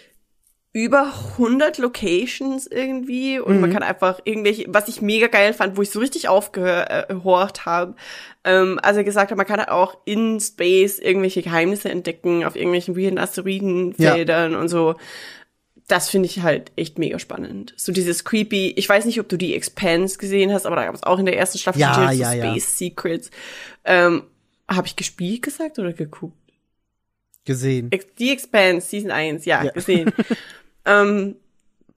über 100 Locations irgendwie und man kann einfach irgendwelche, was ich mega geil fand, wo ich so richtig aufgehorcht habe, ähm, also gesagt hat, man kann auch in Space irgendwelche Geheimnisse entdecken auf irgendwelchen weirden Asteroidenfeldern und so. Das finde ich halt echt mega spannend. So dieses creepy, ich weiß nicht, ob du die Expanse gesehen hast, aber da gab es auch in der ersten Staffel Ja, so ja, ja. Space Secrets. Ähm, Habe ich gespielt gesagt oder geguckt? Gesehen. Die Expanse, Season 1, ja, Ja. gesehen. [LAUGHS] ähm,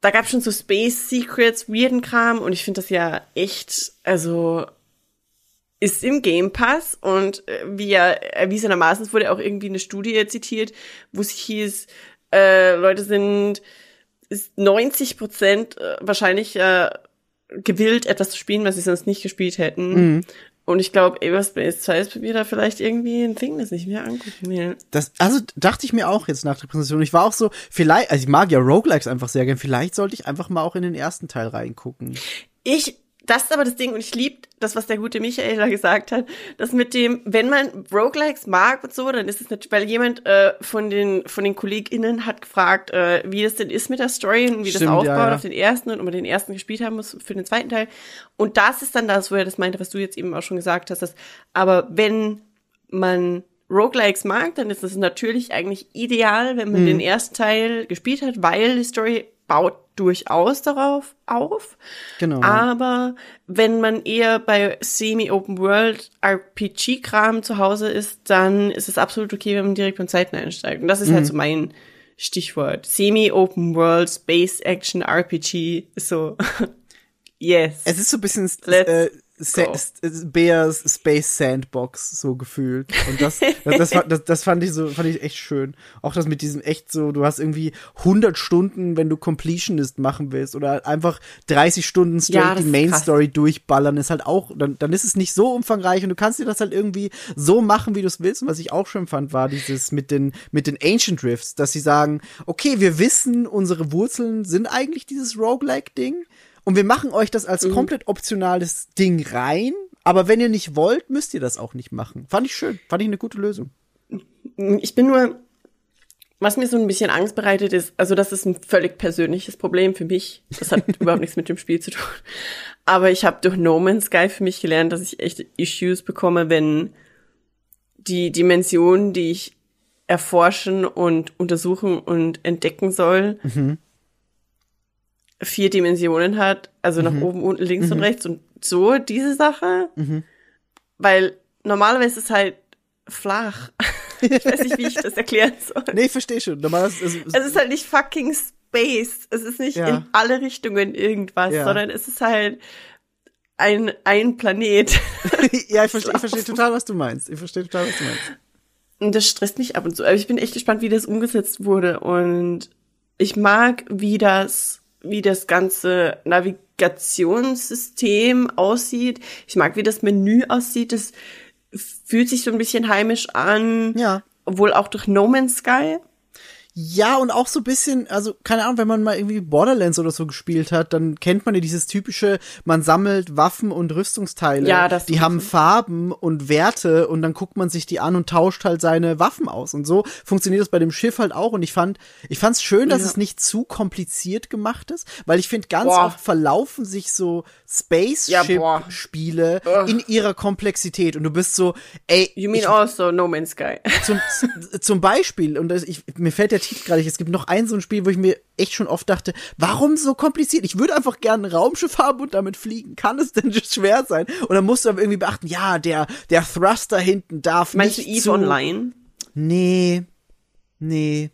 da gab es schon so Space Secrets, weirden Kram und ich finde das ja echt, also ist im Game Pass und äh, wie ja erwiesenermaßen, es wurde auch irgendwie eine Studie zitiert, wo es hieß, äh, Leute sind ist 90 Prozent äh, wahrscheinlich äh, gewillt, etwas zu spielen, was sie sonst nicht gespielt hätten. Und ich glaube, Everspace 2 ist bei mir da vielleicht irgendwie ein Ding, das ich mir angucken will. Das, also dachte ich mir auch jetzt nach der Präsentation. Ich war auch so, vielleicht, also ich mag ja Roguelikes einfach sehr gern. Vielleicht sollte ich einfach mal auch in den ersten Teil reingucken. Ich, das ist aber das Ding, und ich lieb das, was der gute Michael da gesagt hat, dass mit dem, wenn man Roguelikes mag und so, dann ist es natürlich, weil jemand äh, von den von den KollegInnen hat gefragt, äh, wie das denn ist mit der Story und wie das Stimmt, aufbaut ja, ja. auf den ersten und ob man den ersten gespielt haben muss für den zweiten Teil. Und das ist dann das, wo er das meinte, was du jetzt eben auch schon gesagt hast, dass, aber wenn man Roguelikes mag, dann ist es natürlich eigentlich ideal, wenn man den ersten Teil gespielt hat, weil die Story baut durchaus darauf auf. Genau. Aber wenn man eher bei Semi-Open World RPG-Kram zu Hause ist, dann ist es absolut okay, wenn man direkt beim zweiten einsteigt. Und das ist Mhm. halt so mein Stichwort. Semi-Open World Space Action RPG ist so, [LAUGHS] yes. Es ist so ein bisschen Let's äh, Sa Bears Space Sandbox so gefühlt. Und das, das, das, fand- das, fand ich so, fand ich echt schön. Auch das mit diesem echt so, du hast irgendwie 100 Stunden, wenn du Completionist machen willst oder einfach 30 Stunden straight Ja, die Main krass. Story durchballern, ist halt auch, dann, dann ist es nicht so umfangreich und du kannst dir das halt irgendwie so machen, wie du es willst. Und was ich auch schön fand, war dieses mit den, mit den Ancient Drifts, dass sie sagen, okay, wir wissen, unsere Wurzeln sind eigentlich dieses Roguelike-Ding. Und wir machen euch das Mhm. als komplett optionales Ding rein. Aber wenn ihr nicht wollt, müsst ihr das auch nicht machen. Fand ich schön. Fand ich eine gute Lösung. Ich bin nur, was mir so ein bisschen Angst bereitet ist, also das ist ein völlig persönliches Problem für mich. Das hat [LAUGHS] überhaupt nichts mit dem Spiel zu tun. Aber ich habe durch No Man's Sky für mich gelernt, dass ich echt Issues bekomme, wenn die Dimension, die ich erforschen und untersuchen und entdecken soll, vier Dimensionen hat, also nach oben, unten, links und rechts und so diese Sache. Weil normalerweise ist es halt flach. [LAUGHS] ich weiß nicht, wie ich das erklären soll. Nee, ich verstehe schon. Normalerweise ist, Es ist halt nicht fucking Space. Es ist nicht Ja. in alle Richtungen irgendwas, Ja. sondern es ist halt ein, ein Planet. [LAUGHS] ja, ich verstehe ich versteh total, was du meinst. Ich verstehe total, was du meinst. Und das stresst mich ab und zu. Aber ich bin echt gespannt, wie das umgesetzt wurde. Und ich mag, wie das, wie das ganze Navigationssystem aussieht. Ich mag, wie das Menü aussieht. Das fühlt sich so ein bisschen heimisch an. Ja. Obwohl auch durch No Man's Sky. Ja, und auch so ein bisschen, also keine Ahnung, wenn man mal irgendwie Borderlands oder so gespielt hat, dann kennt man ja dieses typische, man sammelt Waffen und Rüstungsteile. Ja, das Die haben Farben und Werte und dann guckt man sich die an und tauscht halt seine Waffen aus. Und so funktioniert das bei dem Schiff halt auch. Und ich fand, ich fand's schön, dass Ja. es nicht zu kompliziert gemacht ist, weil ich finde, ganz Boah. oft verlaufen sich so Ja. Spaceship-Spiele Ugh. in ihrer Komplexität. Und du bist so, ey, You mean ich also No Man's Sky? zum, zum Beispiel, und das, ich, mir fällt der Nicht, es gibt noch ein so ein Spiel, wo ich mir echt schon oft dachte, warum so kompliziert? Ich würde einfach gerne ein Raumschiff haben und damit fliegen. Kann es denn schwer sein? Und dann musst du aber irgendwie beachten, ja, der, der Thruster hinten darf Meinst du nicht Eve zu, Online? Nee. Nee.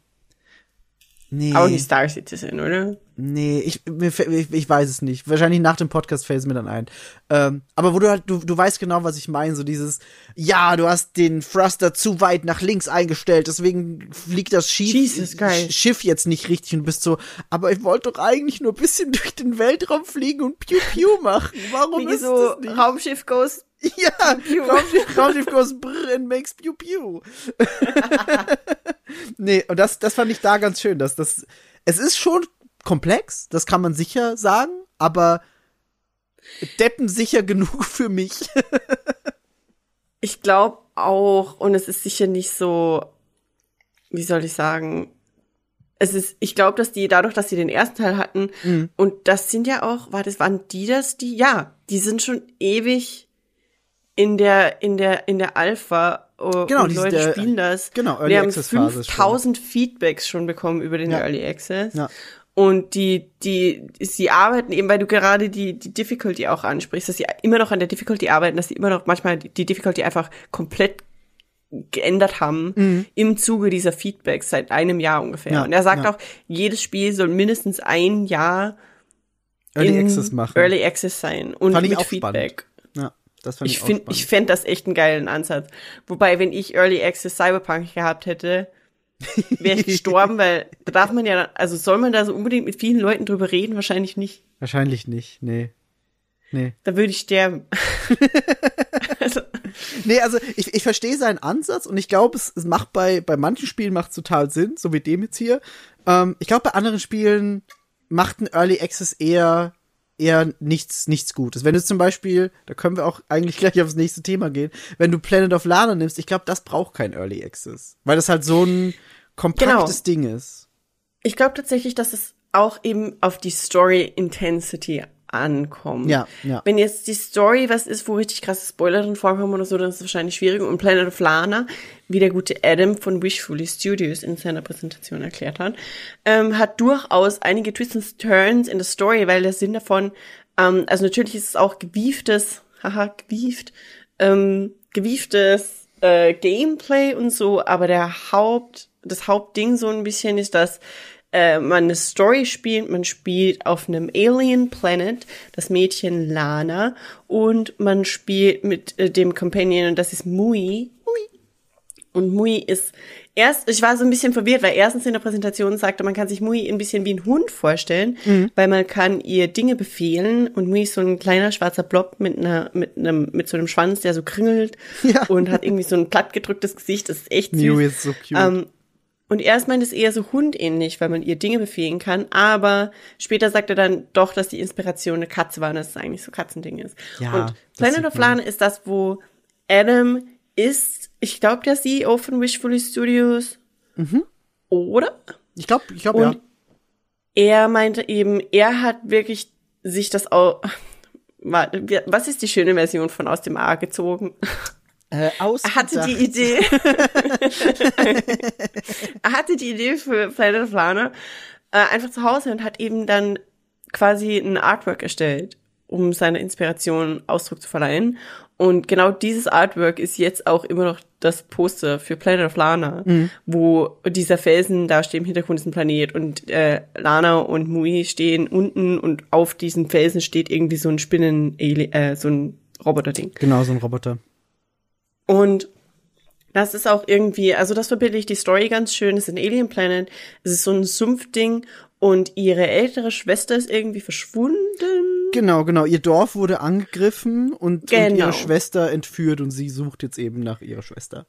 Nee. Auch nicht Star Citizen, oder? Nee, ich, mir, ich, ich weiß es nicht. Wahrscheinlich nach dem Podcast fällt es mir dann ein. Ähm, aber wo du halt, du, du weißt genau, was ich meine. So dieses, ja, du hast den Thruster zu weit nach links eingestellt, deswegen fliegt das Schiff, Jesus, Schiff jetzt nicht richtig und bist so, aber ich wollte doch eigentlich nur ein bisschen [LAUGHS] durch den Weltraum fliegen und Piu Piu machen. Warum Wie ist so das nicht? Raumschiff goes. [LAUGHS] Ja. Raumschiff, Raumschiff goes brr and makes Piu Piu. [LAUGHS] nee, und das, das fand ich da ganz schön, dass das, es ist schon komplex, das kann man sicher sagen, aber deppensicher genug [LAUGHS] für mich. Ich glaube auch, und es ist sicher nicht so, wie soll ich sagen, es ist, ich glaube, dass die, dadurch, dass sie den ersten Teil hatten, Mhm. und das sind ja auch, war das, waren die das, die, ja, die sind schon ewig in der, in der, in der Alpha, äh, Genau, und die Leute der- spielen das. genau, Wir Early haben Phase schon. 5000 Feedbacks schon bekommen über den Ja. Early Access. Ja. Und die, die, sie arbeiten eben, weil du gerade die, die Difficulty auch ansprichst, dass sie immer noch an der Difficulty arbeiten, dass sie immer noch manchmal die, Difficulty einfach komplett geändert haben Mhm. im Zuge dieser Feedbacks seit einem Jahr ungefähr. Ja, Und er sagt ja. auch, jedes Spiel soll mindestens ein Jahr Early Access machen. Early Access sein und Fand ich mit Feedback. Ja, das fand ich, Ich auch finde, spannend. ich fänd das echt einen geilen Ansatz. Wobei, wenn ich Early Access Cyberpunk gehabt hätte, wäre ich gestorben, weil da darf man ja, also soll man da so unbedingt mit vielen Leuten drüber reden? Wahrscheinlich nicht. Wahrscheinlich nicht, nee. Nee. Da würde ich sterben. [LAUGHS] also, Nee, also ich, ich verstehe seinen Ansatz und ich glaube, es, es macht bei, bei manchen Spielen macht total Sinn, so wie dem jetzt hier. Ähm, ich glaube, bei anderen Spielen macht ein Early Access eher eher nichts nichts Gutes. Wenn du zum Beispiel, da können wir auch eigentlich [LAUGHS] gleich aufs nächste Thema gehen, wenn du Planet of Lana nimmst, ich glaube, das braucht kein Early Access, weil das halt so ein kompaktes Ding ist. ich glaube tatsächlich, dass es auch eben auf die Story Intensity ankommt. Ja, ja. Wenn jetzt die Story was ist, wo richtig krasse Spoiler drin vorkommen oder so, dann ist es wahrscheinlich schwierig. Und Planet of Lana, wie der gute Adam von Wishfully Studios in seiner Präsentation erklärt hat, ähm, hat durchaus einige Twists and Turns in der Story, weil der Sinn davon, ähm, also natürlich ist es auch gewieftes, haha, gewieft, ähm, gewieftes äh, Gameplay und so, aber der Haupt, das Hauptding so ein bisschen ist, dass äh, man eine Story spielt, man spielt auf einem Alien Planet, das Mädchen Lana, und man spielt mit äh, dem Companion, und das ist Mui. Mui. Und Mui ist erst, ich war so ein bisschen verwirrt, weil erstens in der Präsentation sagte, man kann sich Mui ein bisschen wie ein Hund vorstellen, weil man kann ihr Dinge befehlen und Mui ist so ein kleiner schwarzer Blob mit einer, mit einem, mit so einem Schwanz, der so kringelt Ja. und hat irgendwie so ein plattgedrücktes Gesicht, das ist echt süß. Mew ist so cute. Ähm, und erst meint es eher so hundähnlich, weil man ihr Dinge befehlen kann, aber später sagt er dann doch, dass die Inspiration eine Katze war und dass es eigentlich so Katzending ist. Ja, und Planet of. Lana ist das, wo Adam ist, ich glaube, der CEO von Wishfully Studios. Oder? Ich glaube, ich glaube ja. Und er meinte eben, er hat wirklich sich das auch. [LAUGHS] Was ist die schöne Version von aus dem A gezogen? [LAUGHS] Äh, Er hatte die Idee. er [LAUGHS] hatte die Idee für Planet of Lana äh, einfach zu Hause und hat eben dann quasi ein Artwork erstellt, um seiner Inspiration Ausdruck zu verleihen. Und genau dieses Artwork ist jetzt auch immer noch das Poster für Planet of Lana, wo dieser Felsen da steht im Hintergrund ist ein Planet und äh, Lana und Mui stehen unten und auf diesem Felsen steht irgendwie so ein Spinnen, äh, so ein Roboterding. Genau, so ein Roboter. Und das ist auch irgendwie, also das verbildlicht die Story ganz schön. Es ist ein Alien Planet. Es ist so ein Sumpfding und ihre ältere Schwester ist irgendwie verschwunden. Genau, genau. Ihr Dorf wurde angegriffen und, und Genau. ihre Schwester entführt und sie sucht jetzt eben nach ihrer Schwester.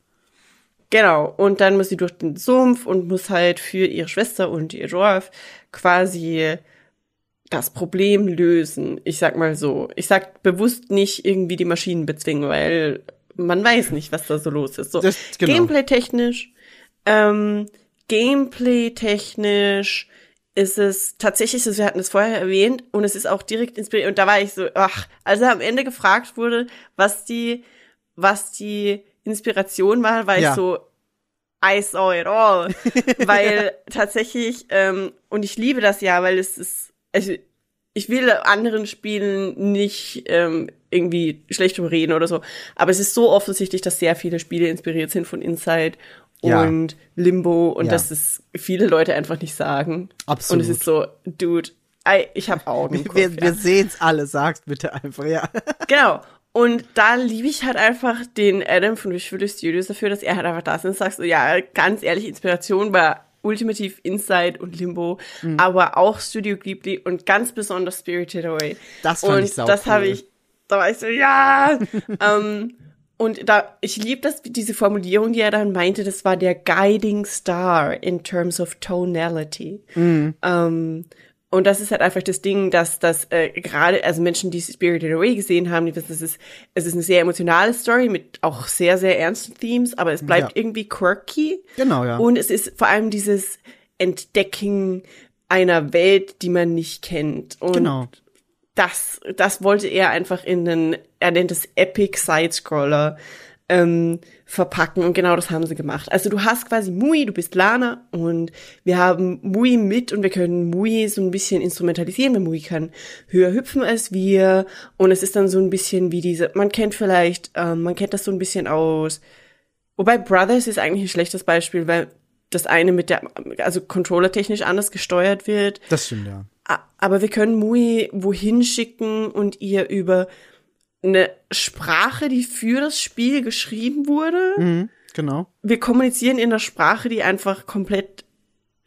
Genau, und dann muss sie durch den Sumpf und muss halt für ihre Schwester und ihr Dorf quasi das Problem lösen. Ich sag mal so. Ich sag bewusst nicht irgendwie die Maschinen bezwingen, weil man weiß nicht, was da so los ist. So, genau. Gameplay-technisch, ähm, Gameplay-technisch ist es tatsächlich, so, wir hatten es vorher erwähnt, und es ist auch direkt inspiriert. Und da war ich so, ach, als er am Ende gefragt wurde, was die, was die Inspiration war, war Ja. ich so, I saw it all. [LAUGHS] weil tatsächlich, ähm, und ich liebe das ja, weil es ist, also ich will anderen Spielen nicht ähm, irgendwie schlecht drüber reden oder so, aber es ist so offensichtlich, dass sehr viele Spiele inspiriert sind von Inside Ja. und Limbo und Ja. dass es viele Leute einfach nicht sagen. Absolut. Und es ist so, dude, I, ich habe Augen. Kopf, Wir, ja. wir sehen's alle, sag's bitte einfach, ja. [LAUGHS] Genau. Und da liebe ich halt einfach den Adam von Visual Studios dafür, dass er halt einfach da ist und sagt so, ja, ganz ehrlich, Inspiration war ultimativ Inside und Limbo, Mhm. aber auch Studio Ghibli und ganz besonders Spirited Away. Das fand und ich sau das cool. habe ich, da war ich so, ja. [LAUGHS] ähm, und da, ich liebe das, diese Formulierung, die er dann meinte, das war der Guiding Star in terms of tonality. Mhm. Ähm, und das ist halt einfach das Ding, dass das äh, gerade, also Menschen, die Spirited Away gesehen haben, die wissen, es ist, es ist eine sehr emotionale Story mit auch sehr, sehr ernsten Themes, aber es bleibt Ja. irgendwie quirky. Genau, ja. Und es ist vor allem dieses Entdecken einer Welt, die man nicht kennt. Und Genau. das, das wollte er einfach in einen, er nennt es Epic Sidescroller, ähm, verpacken und genau das haben sie gemacht. Also du hast quasi Mui, du bist Lana und wir haben Mui mit und wir können Mui so ein bisschen instrumentalisieren, weil Mui kann höher hüpfen als wir und es ist dann so ein bisschen wie diese, man kennt vielleicht, ähm, man kennt das so ein bisschen aus, wobei Brothers ist eigentlich ein schlechtes Beispiel, weil das eine mit der, also controllertechnisch anders gesteuert wird Das stimmt, ja. Aber wir können Mui wohin schicken und ihr über eine Sprache, die für das Spiel geschrieben wurde. Mhm, genau. Wir kommunizieren in einer Sprache, die einfach komplett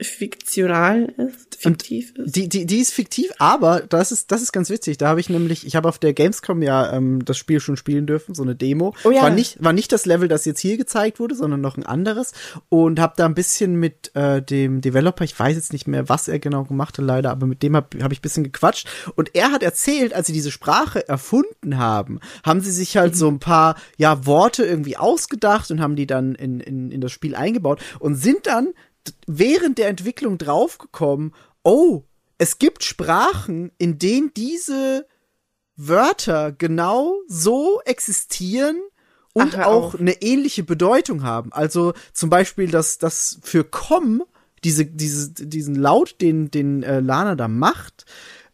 fiktional ist, fiktiv ist. Die, die, die ist fiktiv, aber das ist, das ist ganz witzig. Da habe ich nämlich, ich habe auf der Gamescom ja ähm, das Spiel schon spielen dürfen, so eine Demo. Oh ja. War nicht, war nicht das Level, das jetzt hier gezeigt wurde, sondern noch ein anderes. Und habe da ein bisschen mit äh, dem Developer, ich weiß jetzt nicht mehr, was er genau gemacht hat, leider, aber mit dem habe hab ich ein bisschen gequatscht. Und er hat erzählt, als sie diese Sprache erfunden haben, haben sie sich halt so ein paar ja Worte irgendwie ausgedacht und haben die dann in, in, in das Spiel eingebaut und sind dann während der Entwicklung draufgekommen, oh, es gibt Sprachen, in denen diese Wörter genau so existieren und Ach, auch auf. eine ähnliche Bedeutung haben. Also zum Beispiel das, das für komm, diese, diese, diesen Laut, den, den äh, Lana da macht,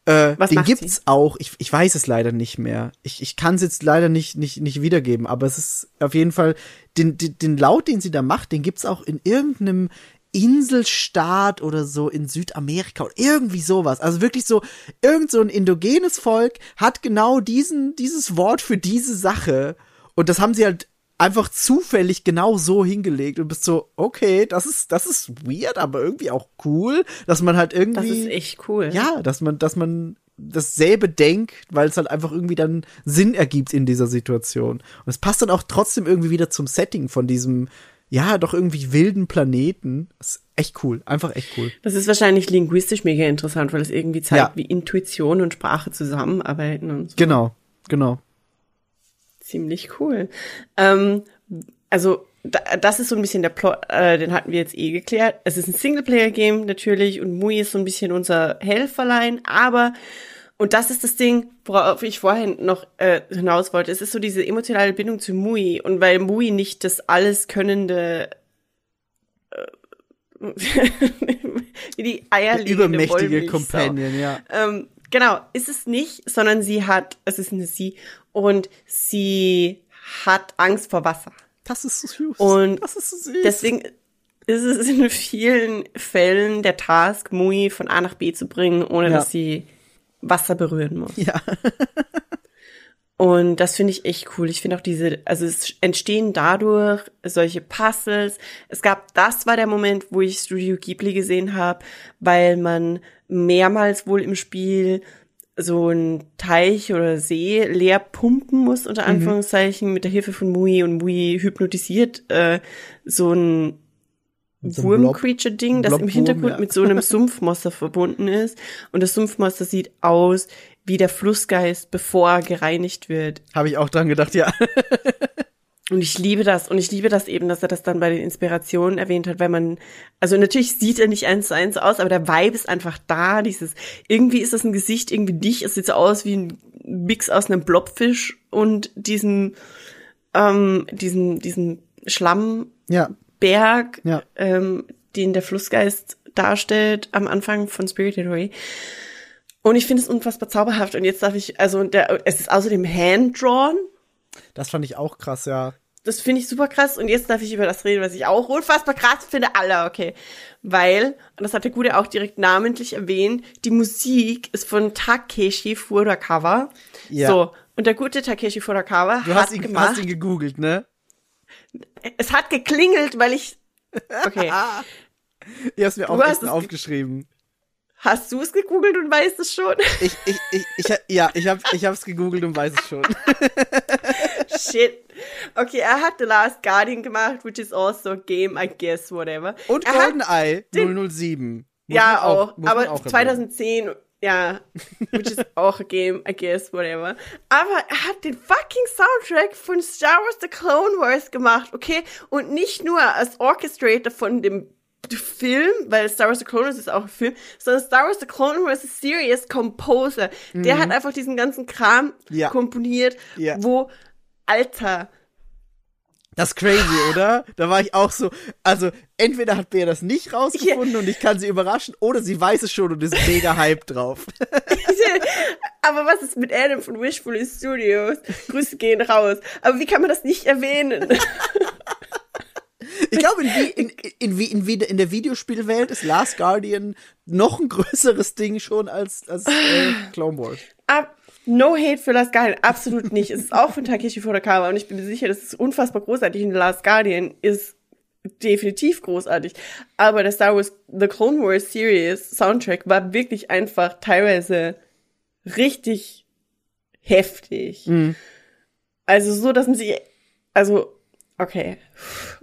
äh, Was den macht gibt's sie? auch. Ich, ich weiß es leider nicht mehr. Ich, ich kann es jetzt leider nicht, nicht, nicht wiedergeben, aber es ist auf jeden Fall, den, den, den Laut, den sie da macht, den gibt's auch in irgendeinem Inselstaat oder so in Südamerika oder irgendwie sowas. Also wirklich so, irgend so ein indogenes Volk hat genau diesen, dieses Wort für diese Sache. Und das haben sie halt einfach zufällig genau so hingelegt und bist so, okay, das ist, das ist weird, aber irgendwie auch cool, dass man halt irgendwie. Das ist echt cool. Ja, dass man, dass man dasselbe denkt, weil es halt einfach irgendwie dann Sinn ergibt in dieser Situation. Und es passt dann auch trotzdem irgendwie wieder zum Setting von diesem, ja, doch irgendwie wilden Planeten. Das ist echt cool. Einfach echt cool. Das ist wahrscheinlich linguistisch mega interessant, weil es irgendwie zeigt, Ja. wie Intuition und Sprache zusammenarbeiten und so. Genau, genau. Ziemlich cool. Ähm, also da, das ist so ein bisschen der Plot, äh, den hatten wir jetzt eh geklärt. Es ist ein Singleplayer-Game natürlich und Mui ist so ein bisschen unser Helferlein, aber und das ist das Ding, worauf ich vorhin noch äh, hinaus wollte. Es ist so diese emotionale Bindung zu Mui und weil Mui nicht das alles könnende äh, [LAUGHS] wie die eierlegende Übermächtige. Companion, ja. Ähm, genau, ist es nicht, sondern sie hat, es ist eine sie, und sie hat Angst vor Wasser. Das ist so süß. Und das ist so süß. Deswegen ist es in vielen Fällen der Task, Mui von A nach B zu bringen, ohne Ja. dass sie Wasser berühren muss. ja. [LAUGHS] Und das finde ich echt cool. Ich finde auch diese, also es entstehen dadurch solche Puzzles. Es gab, das war der Moment, wo ich Studio Ghibli gesehen habe, weil man mehrmals wohl im Spiel so ein Teich oder See leer pumpen muss, unter Anführungszeichen, mit der Hilfe von Mui und Mui hypnotisiert äh, so ein So Wurm-Creature-Ding, das im Hintergrund ja. mit so einem Sumpfmonster verbunden ist. Und das Sumpfmonster sieht aus wie der Flussgeist, bevor er gereinigt wird. Habe ich auch dran gedacht, ja. [LAUGHS] Und ich liebe das. Und ich liebe das eben, dass er das dann bei den Inspirationen erwähnt hat, weil man, also natürlich sieht er nicht eins zu eins aus, aber der Vibe ist einfach da. Dieses, irgendwie ist das ein Gesicht, irgendwie nicht. Es sieht so aus wie ein Mix aus einem Blobfisch und diesem, ähm, diesen, diesen Schlammberg, Ja. Ja. ähm, den der Flussgeist darstellt am Anfang von Spirited Away. Und ich finde es unfassbar zauberhaft. Und jetzt darf ich, also der, es ist außerdem hand-drawn. Das fand ich auch krass, ja. Das finde ich super krass. Und jetzt darf ich über das reden, was ich auch unfassbar krass finde. Alle, okay. Weil, und das hat der Gute auch direkt namentlich erwähnt, die Musik ist von Takeshi Furukawa. Ja. So. Und der gute Takeshi Furukawa Du hat hast ihn, gemacht, hast ihn gegoogelt, ne? Es hat geklingelt, weil ich, okay. [LAUGHS] Ihr hast mir auch hast es ge- aufgeschrieben. Hast du es gegoogelt und weißt es schon? [LAUGHS] Ich, ich, ich, ich, ja, ich hab, ich hab's gegoogelt und weiß es schon. [LAUGHS] Shit. Okay, er hat The Last Guardian gemacht, which is also a game, I guess, whatever. Und er GoldenEye 007. Muss ja, auch. man aber auch erwähnen. 2010, ja, which is [LAUGHS] auch a game, I guess, whatever. Aber er hat den fucking Soundtrack von Star Wars The Clone Wars gemacht, okay? Und nicht nur als Orchestrator von dem Film, weil Star Wars The Clone Wars ist auch ein Film, sondern Star Wars The Clone Wars ist Serious Composer. Der hat einfach diesen ganzen Kram Mhm. Ja. komponiert, Ja. wo, Alter, Das ist crazy, oder? Da war ich auch so, also entweder hat Bea das nicht rausgefunden und ich kann sie überraschen, oder sie weiß es schon und ist mega hyped drauf. [LAUGHS] Aber was ist mit Adam von Wishful Studios? Grüße gehen raus. Aber wie kann man das nicht erwähnen? Ich glaube, in, in, in, in, in, in der Videospielwelt ist Last Guardian noch ein größeres Ding schon als, als äh, Clone Wars. Ab, no hate für Last Guardian, absolut nicht. Es ist auch von Takeshi Furukawa und ich bin mir sicher, das ist unfassbar großartig und Last Guardian ist definitiv großartig. Aber der Star Wars The Clone Wars Series Soundtrack war wirklich einfach teilweise richtig heftig. Also so, dass man sich, also, okay.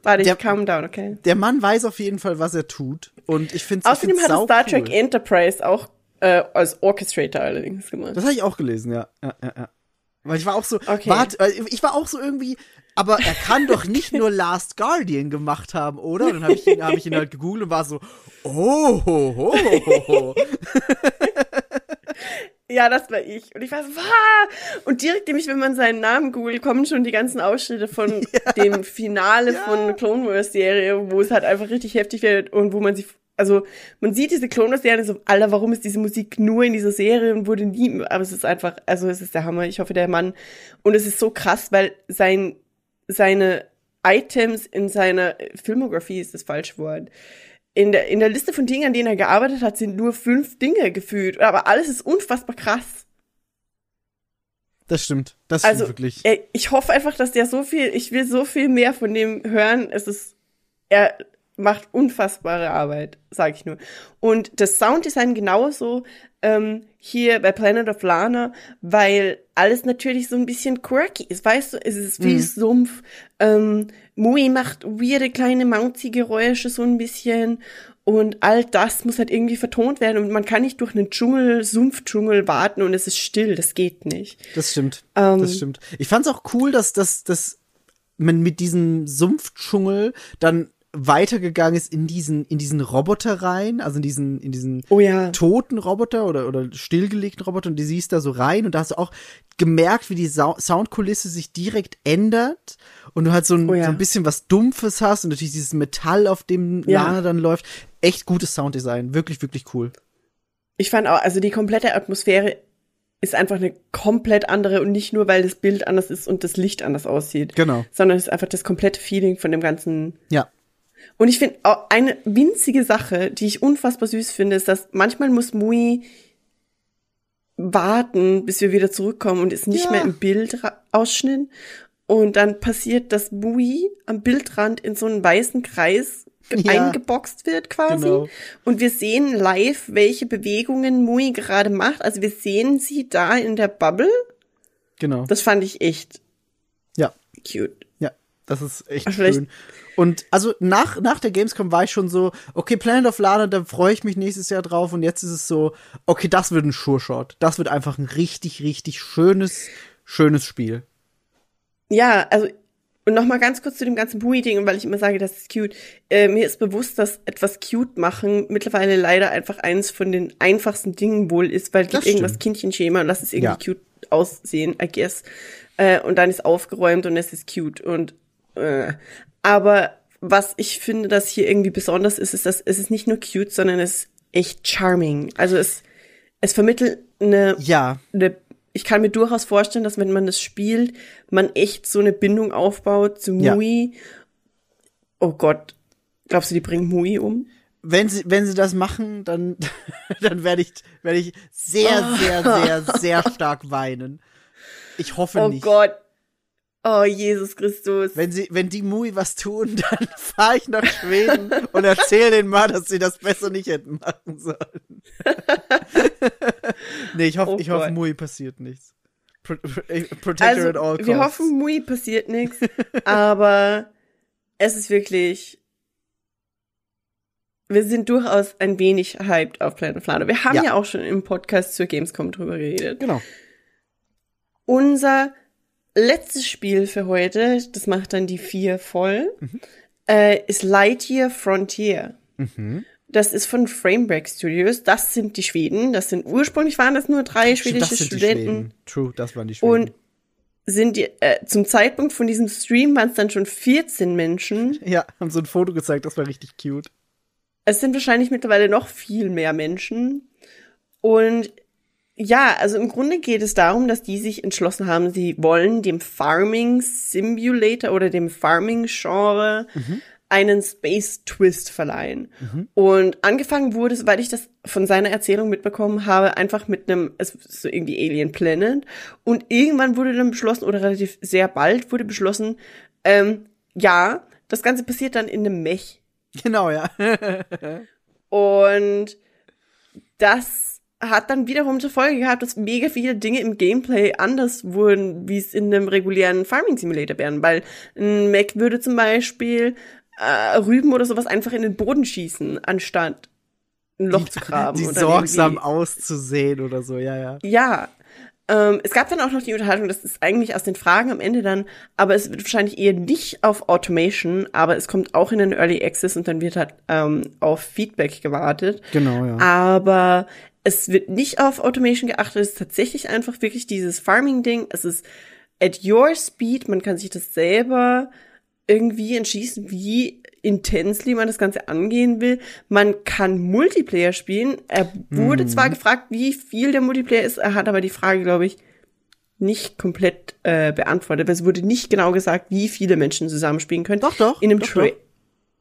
Warte, ich Der- calm down, okay. Der Mann weiß auf jeden Fall, was er tut. Und ich finde Außerdem hat Star Trek cool. Enterprise auch äh, als Orchestrator allerdings gemacht. Das habe ich auch gelesen, ja. ja, ja, ja. Weil ich war auch so, Okay. warte, äh, ich war auch so irgendwie, aber er kann [LAUGHS] doch nicht nur Last Guardian gemacht haben, oder? Und dann habe ich, ihn- hab ich ihn halt gegoogelt und war so, oh, ho, ho, ho, ho. [LAUGHS] Ja, das war ich. Und ich war so, Wah! Und direkt nämlich, wenn man seinen Namen googelt, kommen schon die ganzen Ausschnitte von [LAUGHS] dem Finale von Clone Wars Serie, wo es halt einfach richtig heftig wird und wo man sich, also man sieht diese Clone Wars Serie so, Alter, warum ist diese Musik nur in dieser Serie und wurde nie, aber es ist einfach, also es ist der Hammer. Ich hoffe, der Mann. Und es ist so krass, weil sein, seine Items in seiner Filmografie ist das falsche Wort. In der, in der Liste von Dingen, an denen er gearbeitet hat, sind nur fünf Dinge gefühlt. Aber alles ist unfassbar krass. Das stimmt. Das stimmt Also, wirklich. ey, ich hoffe einfach, dass der so viel, ich will so viel mehr von dem hören. Es ist, er macht unfassbare Arbeit, sag ich nur. Und das Sounddesign genauso ähm, hier bei Planet of Lana, weil alles natürlich so ein bisschen quirky ist, weißt du, es ist viel Sumpf. Ähm, Mui macht weirde kleine Mounty-Geräusche so ein bisschen und all das muss halt irgendwie vertont werden und man kann nicht durch einen Dschungel, Sumpfdschungel warten und es ist still, das geht nicht. Das stimmt. Ähm, das stimmt. Ich fand's auch cool, dass, dass, dass man mit diesem Sumpfdschungel dann weitergegangen ist in diesen, in diesen Roboter rein, also in diesen, in diesen Oh ja. toten Roboter oder, oder stillgelegten Roboter und die siehst da so rein und da hast du auch gemerkt, wie die Sau Soundkulisse sich direkt ändert und du halt so ein, Oh ja. so ein bisschen was Dumpfes hast und natürlich dieses Metall, auf dem Ja. Lana dann läuft. Echt gutes Sounddesign. Wirklich, wirklich cool. Ich fand auch, also die komplette Atmosphäre ist einfach eine komplett andere und nicht nur, weil das Bild anders ist und das Licht anders aussieht. Genau. Sondern es ist einfach das komplette Feeling von dem ganzen. Ja. Und ich finde auch eine winzige Sache, die ich unfassbar süß finde, ist, dass manchmal muss Mui warten, bis wir wieder zurückkommen und ist nicht Ja. mehr im Bildausschnitt. Und dann passiert, dass Mui am Bildrand in so einen weißen Kreis Ja. eingeboxt wird quasi. Genau. Und wir sehen live, welche Bewegungen Mui gerade macht. Also wir sehen sie da in der Bubble. Genau. Das fand ich echt ja. cute. Ja, das ist echt Ach, schön. Und also nach, nach der Gamescom war ich schon so, okay, Planet of Lana, da freue ich mich nächstes Jahr drauf. Und jetzt ist es so, okay, das wird ein Sure-Shot. Das wird einfach ein richtig, richtig schönes, schönes Spiel. Ja, also und noch mal ganz kurz zu dem ganzen Bui-Ding, weil ich immer sage, das ist cute. Äh, mir ist bewusst, dass etwas cute machen mittlerweile leider einfach eins von den einfachsten Dingen wohl ist, weil Das gibt irgendwas. Kindchenschema und lass es irgendwie Ja. cute aussehen, I guess. Äh, und dann ist aufgeräumt und es ist cute und äh. Aber was ich finde, dass hier irgendwie besonders ist, ist, dass es ist nicht nur cute, sondern es ist echt charming. Also es es vermittelt eine Ja, eine, ich kann mir durchaus vorstellen, dass wenn man das spielt, man echt so eine Bindung aufbaut zu Ja. Mui. Oh Gott. Glaubst du, die bringen Mui um? wenn sie, wenn sie das machen, dann, [LAUGHS] dann werde ich, werde ich sehr, sehr, sehr, [LAUGHS] sehr stark weinen. Ich hoffe Oh nicht. Gott. Oh, Jesus Christus. Wenn sie, wenn die Mui was tun, [LAUGHS] dann fahre ich nach Schweden und erzähle denen mal, dass sie das besser nicht hätten machen sollen. [LAUGHS] nee, ich hoffe, Oh ich hoffe. Mui passiert nichts. Pro, pro, protect her at all also, costs. wir hoffen, Mui passiert nichts, [LAUGHS] aber es ist wirklich, wir sind durchaus ein wenig hyped auf Planet of Lana. Wir haben Ja. ja auch schon im Podcast zur Gamescom drüber geredet. Genau. Unser letztes Spiel für heute, das macht dann die vier voll, äh, ist Lightyear Frontier. Das ist von Framebreak Studios. Das sind die Schweden. Das sind ursprünglich waren das nur drei schwedische Studenten. True, das waren die Schweden. Und sind die, äh, zum Zeitpunkt von diesem Stream waren es dann schon 14 Menschen. [LAUGHS] ja, haben so ein Foto gezeigt, das war richtig cute. Es sind wahrscheinlich mittlerweile noch viel mehr Menschen. Und ja, also im Grunde geht es darum, dass die sich entschlossen haben, sie wollen dem Farming Simulator oder dem Farming Genre einen Space Twist verleihen. Und angefangen wurde, soweit ich das von seiner Erzählung mitbekommen habe, einfach mit einem, es ist so irgendwie Alien Planet. Und irgendwann wurde dann beschlossen, oder relativ sehr bald wurde beschlossen, ähm, ja, das Ganze passiert dann in einem Mech. Genau, ja. [LAUGHS] Und das hat dann wiederum zur Folge gehabt, dass mega viele Dinge im Gameplay anders wurden, wie es in einem regulären Farming Simulator wären. Weil ein Mac würde zum Beispiel äh, Rüben oder sowas einfach in den Boden schießen, anstatt ein Loch zu graben. [LAUGHS] die sorgsam auszusehen oder so, ja, ja. ja. Ähm, es gab dann auch noch die Unterhaltung, das ist eigentlich aus den Fragen am Ende dann, aber es wird wahrscheinlich eher nicht auf Automation, aber es kommt auch in den Early Access und dann wird halt ähm, auf Feedback gewartet. Genau, ja. Aber es wird nicht auf Automation geachtet, es ist tatsächlich einfach wirklich dieses Farming-Ding. Es ist at your speed, man kann sich das selber irgendwie entschließen, wie intensely man das Ganze angehen will. Man kann Multiplayer spielen. Er wurde zwar gefragt, wie viel der Multiplayer ist, er hat aber die Frage, glaube ich, nicht komplett äh, beantwortet. Es wurde nicht genau gesagt, wie viele Menschen zusammenspielen können. Doch, doch, In einem doch, Tra doch.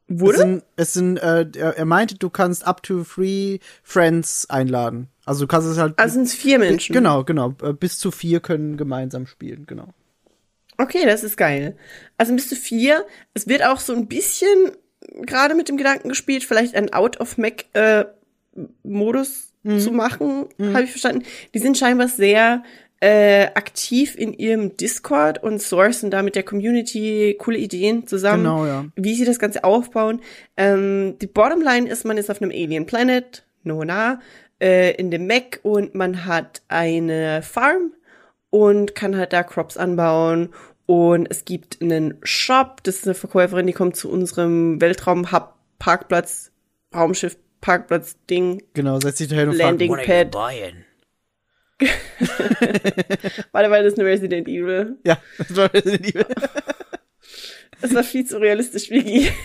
Wurde? Es sind, es sind äh, er, er meinte, du kannst up to three Friends einladen. Also du kannst es halt. also sind es vier Menschen. Genau, genau. Äh, Bis zu vier können gemeinsam spielen, genau. Okay, das ist geil. Also bis zu vier. Es wird auch so ein bisschen gerade mit dem Gedanken gespielt, vielleicht einen Out-of-Mac-Modus zu machen, habe ich verstanden. Die sind scheinbar sehr äh, aktiv in ihrem Discord und sourcen da mit der Community coole Ideen zusammen, Genau, ja. wie sie das Ganze aufbauen. Ähm, die Bottomline ist, man ist auf einem Alien Planet, Nona, äh, in dem Mac und man hat eine Farm und kann halt da Crops anbauen. Und es gibt einen Shop, das ist eine Verkäuferin, die kommt zu unserem Weltraum-Hub, Parkplatz, Raumschiff, Parkplatz, Ding, Genau, setzt sich dahin und Landing fragt, what are you Pad. buying? [LAUGHS] Warte, weil das ist eine Resident Evil. Ja, [LAUGHS] das war Resident Evil. Das war viel zu realistisch, Vicky. [LAUGHS]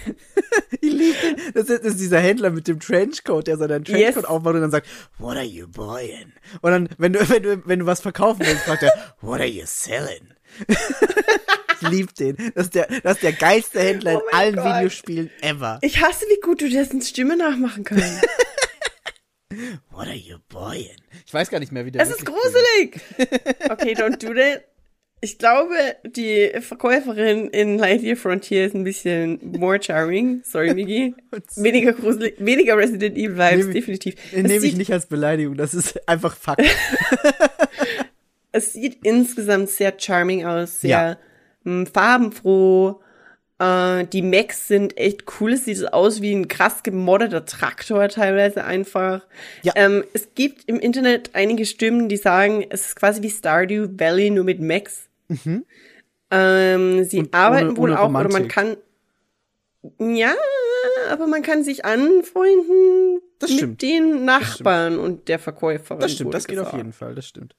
Ich liebe den. Das ist, das ist dieser Händler mit dem Trenchcoat, der seinen Trenchcoat Yes. aufmacht und dann sagt, what are you buying? Und dann, wenn du, wenn du, wenn du was verkaufen willst, sagt er, what are you selling? [LAUGHS] ich lieb den. Das ist der, das ist der geilste Händler in Oh mein allen Gott. Videospielen ever. Ich hasse, wie gut du dessen Stimme nachmachen kannst. [LAUGHS] What are you buying? Ich weiß gar nicht mehr, wie der Es ist gruselig. [LAUGHS] Okay, don't do that. Ich glaube, die Verkäuferin in Lightyear Frontier ist ein bisschen more charming. Sorry, Migi. Weniger gruselig, weniger Resident Evil Vibes, Nehm- definitiv. Nehme ich nicht als Beleidigung, das ist einfach Fakt. Es sieht insgesamt sehr charming aus, sehr Ja. mh, farbenfroh. Äh, die Mechs sind echt cool. Es sieht aus wie ein krass gemodderter Traktor teilweise einfach. Ja. Ähm, es gibt im Internet einige Stimmen, die sagen, es ist quasi wie Stardew Valley nur mit Mechs. Ähm, sie Mhm. Und arbeiten ohne- wohl ohne auch, oder man Romantik. kann, ja, aber man kann sich anfreunden Das mit stimmt. den Nachbarn und der Verkäuferin. Das stimmt, das geht auf gesagt. jeden Fall, das stimmt.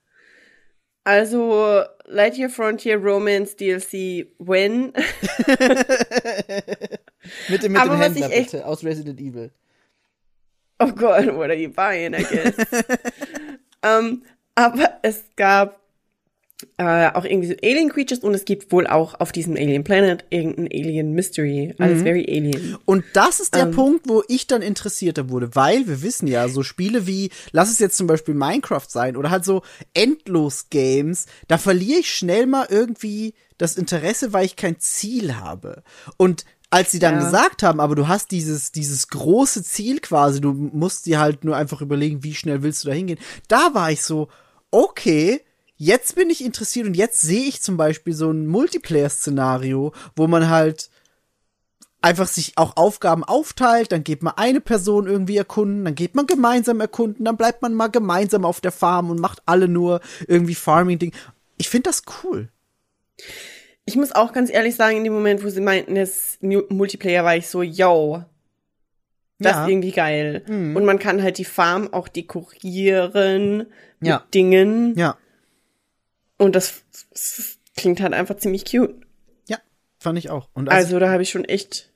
Also Lightyear Frontier Romance DLC when [LAUGHS] Mit dem, mit Aber dem was Händler ich echt- bitte, aus Resident Evil. Oh Gott, what are you buying, I guess. ähm, [LAUGHS] aber es gab äh, auch irgendwie so Alien Creatures und es gibt wohl auch auf diesem Alien Planet irgendein Alien Mystery. Alles very alien. Und das ist der Ähm. Punkt, wo ich dann interessierter wurde, weil wir wissen ja, so Spiele wie, lass es jetzt zum Beispiel Minecraft sein oder halt so Endlos-Games, da verliere ich schnell mal irgendwie das Interesse, weil ich kein Ziel habe. Und als sie dann Ja. gesagt haben, aber du hast dieses, dieses große Ziel quasi, du musst dir halt nur einfach überlegen, wie schnell willst du da hingehen, da war ich so, okay, jetzt bin ich interessiert und jetzt sehe ich zum Beispiel so ein Multiplayer-Szenario, wo man halt einfach sich auch Aufgaben aufteilt, dann geht man eine Person irgendwie erkunden, dann geht man gemeinsam erkunden, dann bleibt man mal gemeinsam auf der Farm und macht alle nur irgendwie Farming-Ding. Ich finde das cool. Ich muss auch ganz ehrlich sagen, in dem Moment, wo sie meinten, das Mu- Multiplayer, war ich so, yo, das Ja. ist irgendwie geil. Mhm. Und man kann halt die Farm auch dekorieren Ja. mit Dingen. Ja, Und das, das klingt halt einfach ziemlich cute. ja, fand ich auch. Und also, da habe ich schon echt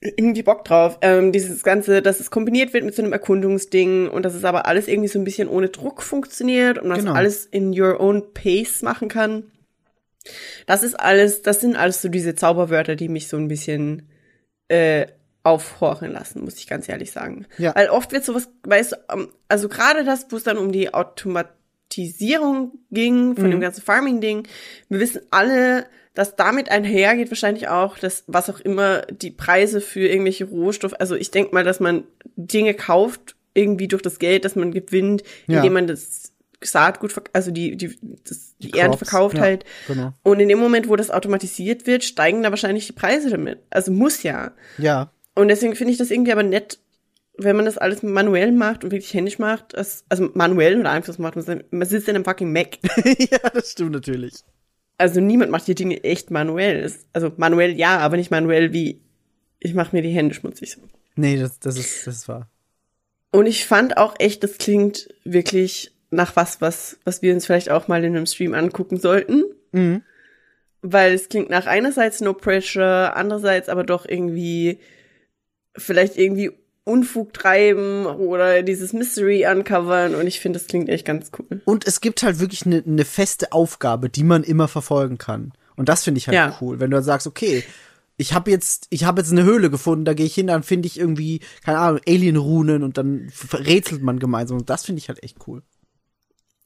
irgendwie Bock drauf. Ähm, dieses Ganze, dass es kombiniert wird mit so einem Erkundungsding und dass es aber alles irgendwie so ein bisschen ohne Druck funktioniert und man Genau. das alles in your own pace machen kann. Das ist alles, das sind alles so diese Zauberwörter, die mich so ein bisschen äh, aufhorchen lassen, muss ich ganz ehrlich sagen. Ja. Weil oft wird sowas, weißt du, ähm, also gerade das, wo es dann um die Automatisierung ging von Mhm. dem ganzen Farming-Ding, wir wissen alle, dass damit einhergeht wahrscheinlich auch, dass was auch immer die Preise für irgendwelche Rohstoffe, also ich denke mal, dass man Dinge kauft irgendwie durch das Geld, das man gewinnt, Ja. indem man das Saatgut, also die, die, das, die, Die Ernte verkauft ja, halt. genau. Und in dem Moment, wo das automatisiert wird, steigen da wahrscheinlich die Preise damit. Also muss ja. ja, Und deswegen finde ich das irgendwie aber nett, wenn man das alles manuell macht und wirklich händisch macht, also manuell oder einfach macht, man man sitzt in einem fucking Mac. [LAUGHS] ja, das stimmt natürlich. Also niemand macht die Dinge echt manuell. Also manuell ja, aber nicht manuell wie, ich mache mir die Hände schmutzig. Nee, das, das ist, das ist wahr. Und ich fand auch echt, das klingt wirklich nach was, was, was wir uns vielleicht auch mal in einem Stream angucken sollten. Mhm. Weil es klingt nach einerseits No Pressure, andererseits aber doch irgendwie vielleicht irgendwie Unfug treiben oder dieses Mystery uncovern und ich finde, das klingt echt ganz cool. Und es gibt halt wirklich eine ne feste Aufgabe, die man immer verfolgen kann. Und das finde ich halt Ja. cool, wenn du dann sagst, okay, ich habe jetzt, ich habe jetzt eine Höhle gefunden, da gehe ich hin, dann finde ich irgendwie, keine Ahnung, Alien-Runen und dann rätselt man gemeinsam. Und das finde ich halt echt cool.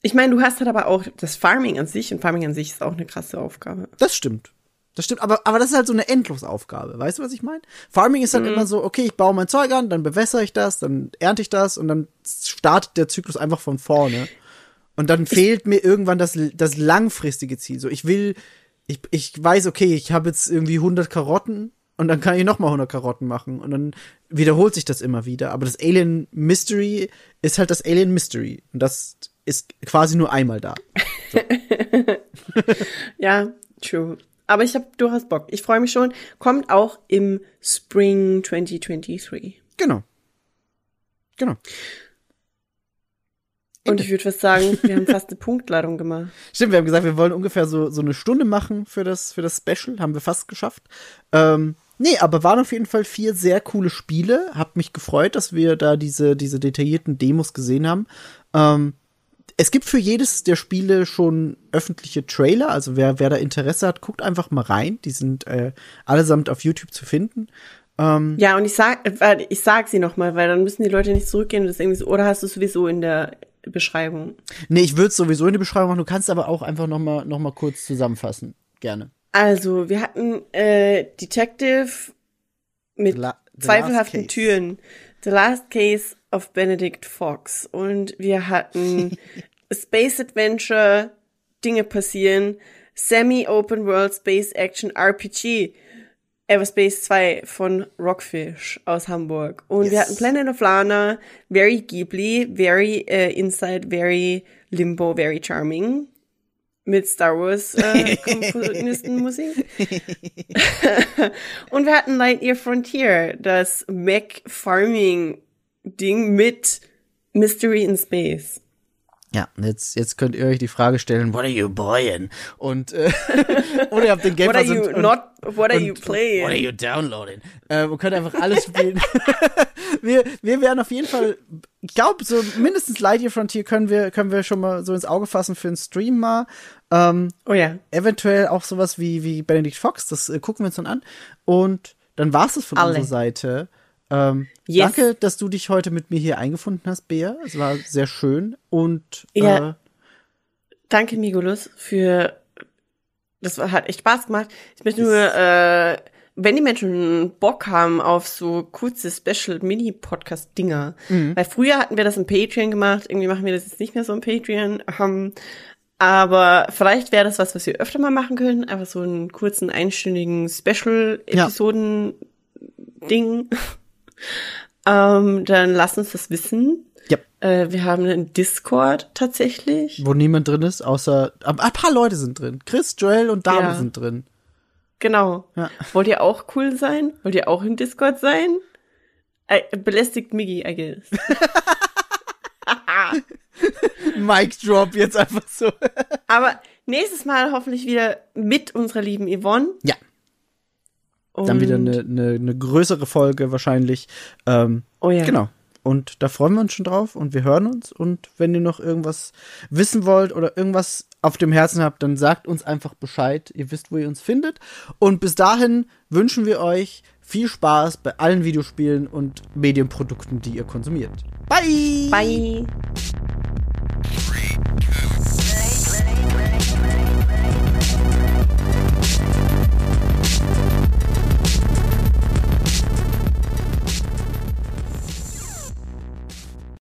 Ich meine, du hast halt aber auch das Farming an sich und Farming an sich ist auch eine krasse Aufgabe. Das stimmt. Das stimmt, aber, aber das ist halt so eine Endlosaufgabe. Weißt du, was ich meine? Farming ist halt immer so, okay, ich baue mein Zeug an, dann bewässere ich das, dann ernte ich das und dann startet der Zyklus einfach von vorne. Und dann fehlt mir irgendwann das, das langfristige Ziel. So, ich will, ich, ich weiß, okay, ich habe jetzt irgendwie 100 Karotten und dann kann ich noch mal 100 Karotten machen und dann wiederholt sich das immer wieder. Aber das Alien Mystery ist halt das Alien Mystery und das ist quasi nur einmal da. [LAUGHS] Ja, true. Aber ich habe durchaus Bock. Ich freue mich schon. Kommt auch im Spring 2023. Genau. Genau. Und ich würde fast sagen, wir haben fast eine Punktladung gemacht. [LAUGHS] Stimmt, wir haben gesagt, wir wollen ungefähr so, so eine Stunde machen für das, für das Special. Haben wir fast geschafft. Ähm, nee, aber waren auf jeden Fall vier sehr coole Spiele. Hab mich gefreut, dass wir da diese, diese detaillierten Demos gesehen haben. Ähm, es gibt für jedes der Spiele schon öffentliche Trailer. Also wer, wer da Interesse hat, guckt einfach mal rein. Die sind äh, allesamt auf YouTube zu finden. Ähm, Ja, und ich sag, ich sag sie noch mal, weil dann müssen die Leute nicht zurückgehen und das irgendwie so, oder hast du sowieso in der Beschreibung. Nee, ich würde es sowieso in die Beschreibung machen. Du kannst aber auch einfach noch mal, noch mal kurz zusammenfassen. Gerne. Also, wir hatten äh, Detective mit La- zweifelhaften. Türen. The Last Case of Benedict Fox. Und wir hatten [LAUGHS] Space Adventure, Dinge passieren, Semi-Open World Space Action RPG. Everspace 2 von Rockfish aus Hamburg. Und wir Yes. hatten Planet of Lana, very Ghibli, very äh, Inside, very Limbo, very Charming. Mit Star Wars äh, Komponistenmusik. [LAUGHS] [LAUGHS] Und wir hatten Lightyear Frontier, das Mech Farming Ding mit Mystery in Space. Ja, jetzt, jetzt könnt ihr euch die Frage stellen, what are you buying? Und, äh, [LAUGHS] oder ihr habt den Game What are you und, not, what are und, you playing? What are you downloading? Äh, wir können einfach alles spielen. [LAUGHS] wir, wir werden auf jeden Fall, ich glaube, so mindestens Lightyear Frontier können wir, können wir schon mal so ins Auge fassen für einen Stream mal. Ähm, Oh ja. eventuell auch sowas wie, wie Benedict Fox, das äh, gucken wir uns dann an. Und dann war's es von Alle. unserer Seite. Ähm, Yes. Danke, dass du dich heute mit mir hier eingefunden hast, Bea. Es war sehr schön und Ja. äh, Danke, Migolus, für das hat echt Spaß gemacht. Ich möchte nur, äh, wenn die Menschen Bock haben auf so kurze Special-Mini-Podcast-Dinger, weil früher hatten wir das im Patreon gemacht, irgendwie machen wir das jetzt nicht mehr so im Patreon, ähm, aber vielleicht wäre das was, was wir öfter mal machen können, einfach so einen kurzen einstündigen Special-Episoden-Ding. Ähm, dann lass uns das wissen. ja, Äh, wir haben einen Discord tatsächlich. wo niemand drin ist, außer ein paar Leute sind drin. Chris, Joel und Dame Ja. sind drin. Genau. Ja. Wollt ihr auch cool sein? Wollt ihr auch im Discord sein? Äh, belästigt Miggy, I guess. [LAUGHS] [LAUGHS] Mic Drop jetzt einfach so. Aber nächstes Mal hoffentlich wieder mit unserer lieben Yvonne. ja, Und dann wieder eine, eine, eine größere Folge wahrscheinlich. Ähm, Oh ja. Genau. Und da freuen wir uns schon drauf und wir hören uns. Und wenn ihr noch irgendwas wissen wollt oder irgendwas auf dem Herzen habt, dann sagt uns einfach Bescheid. Ihr wisst, wo ihr uns findet. Und bis dahin wünschen wir euch viel Spaß bei allen Videospielen und Medienprodukten, die ihr konsumiert. Bye! Bye.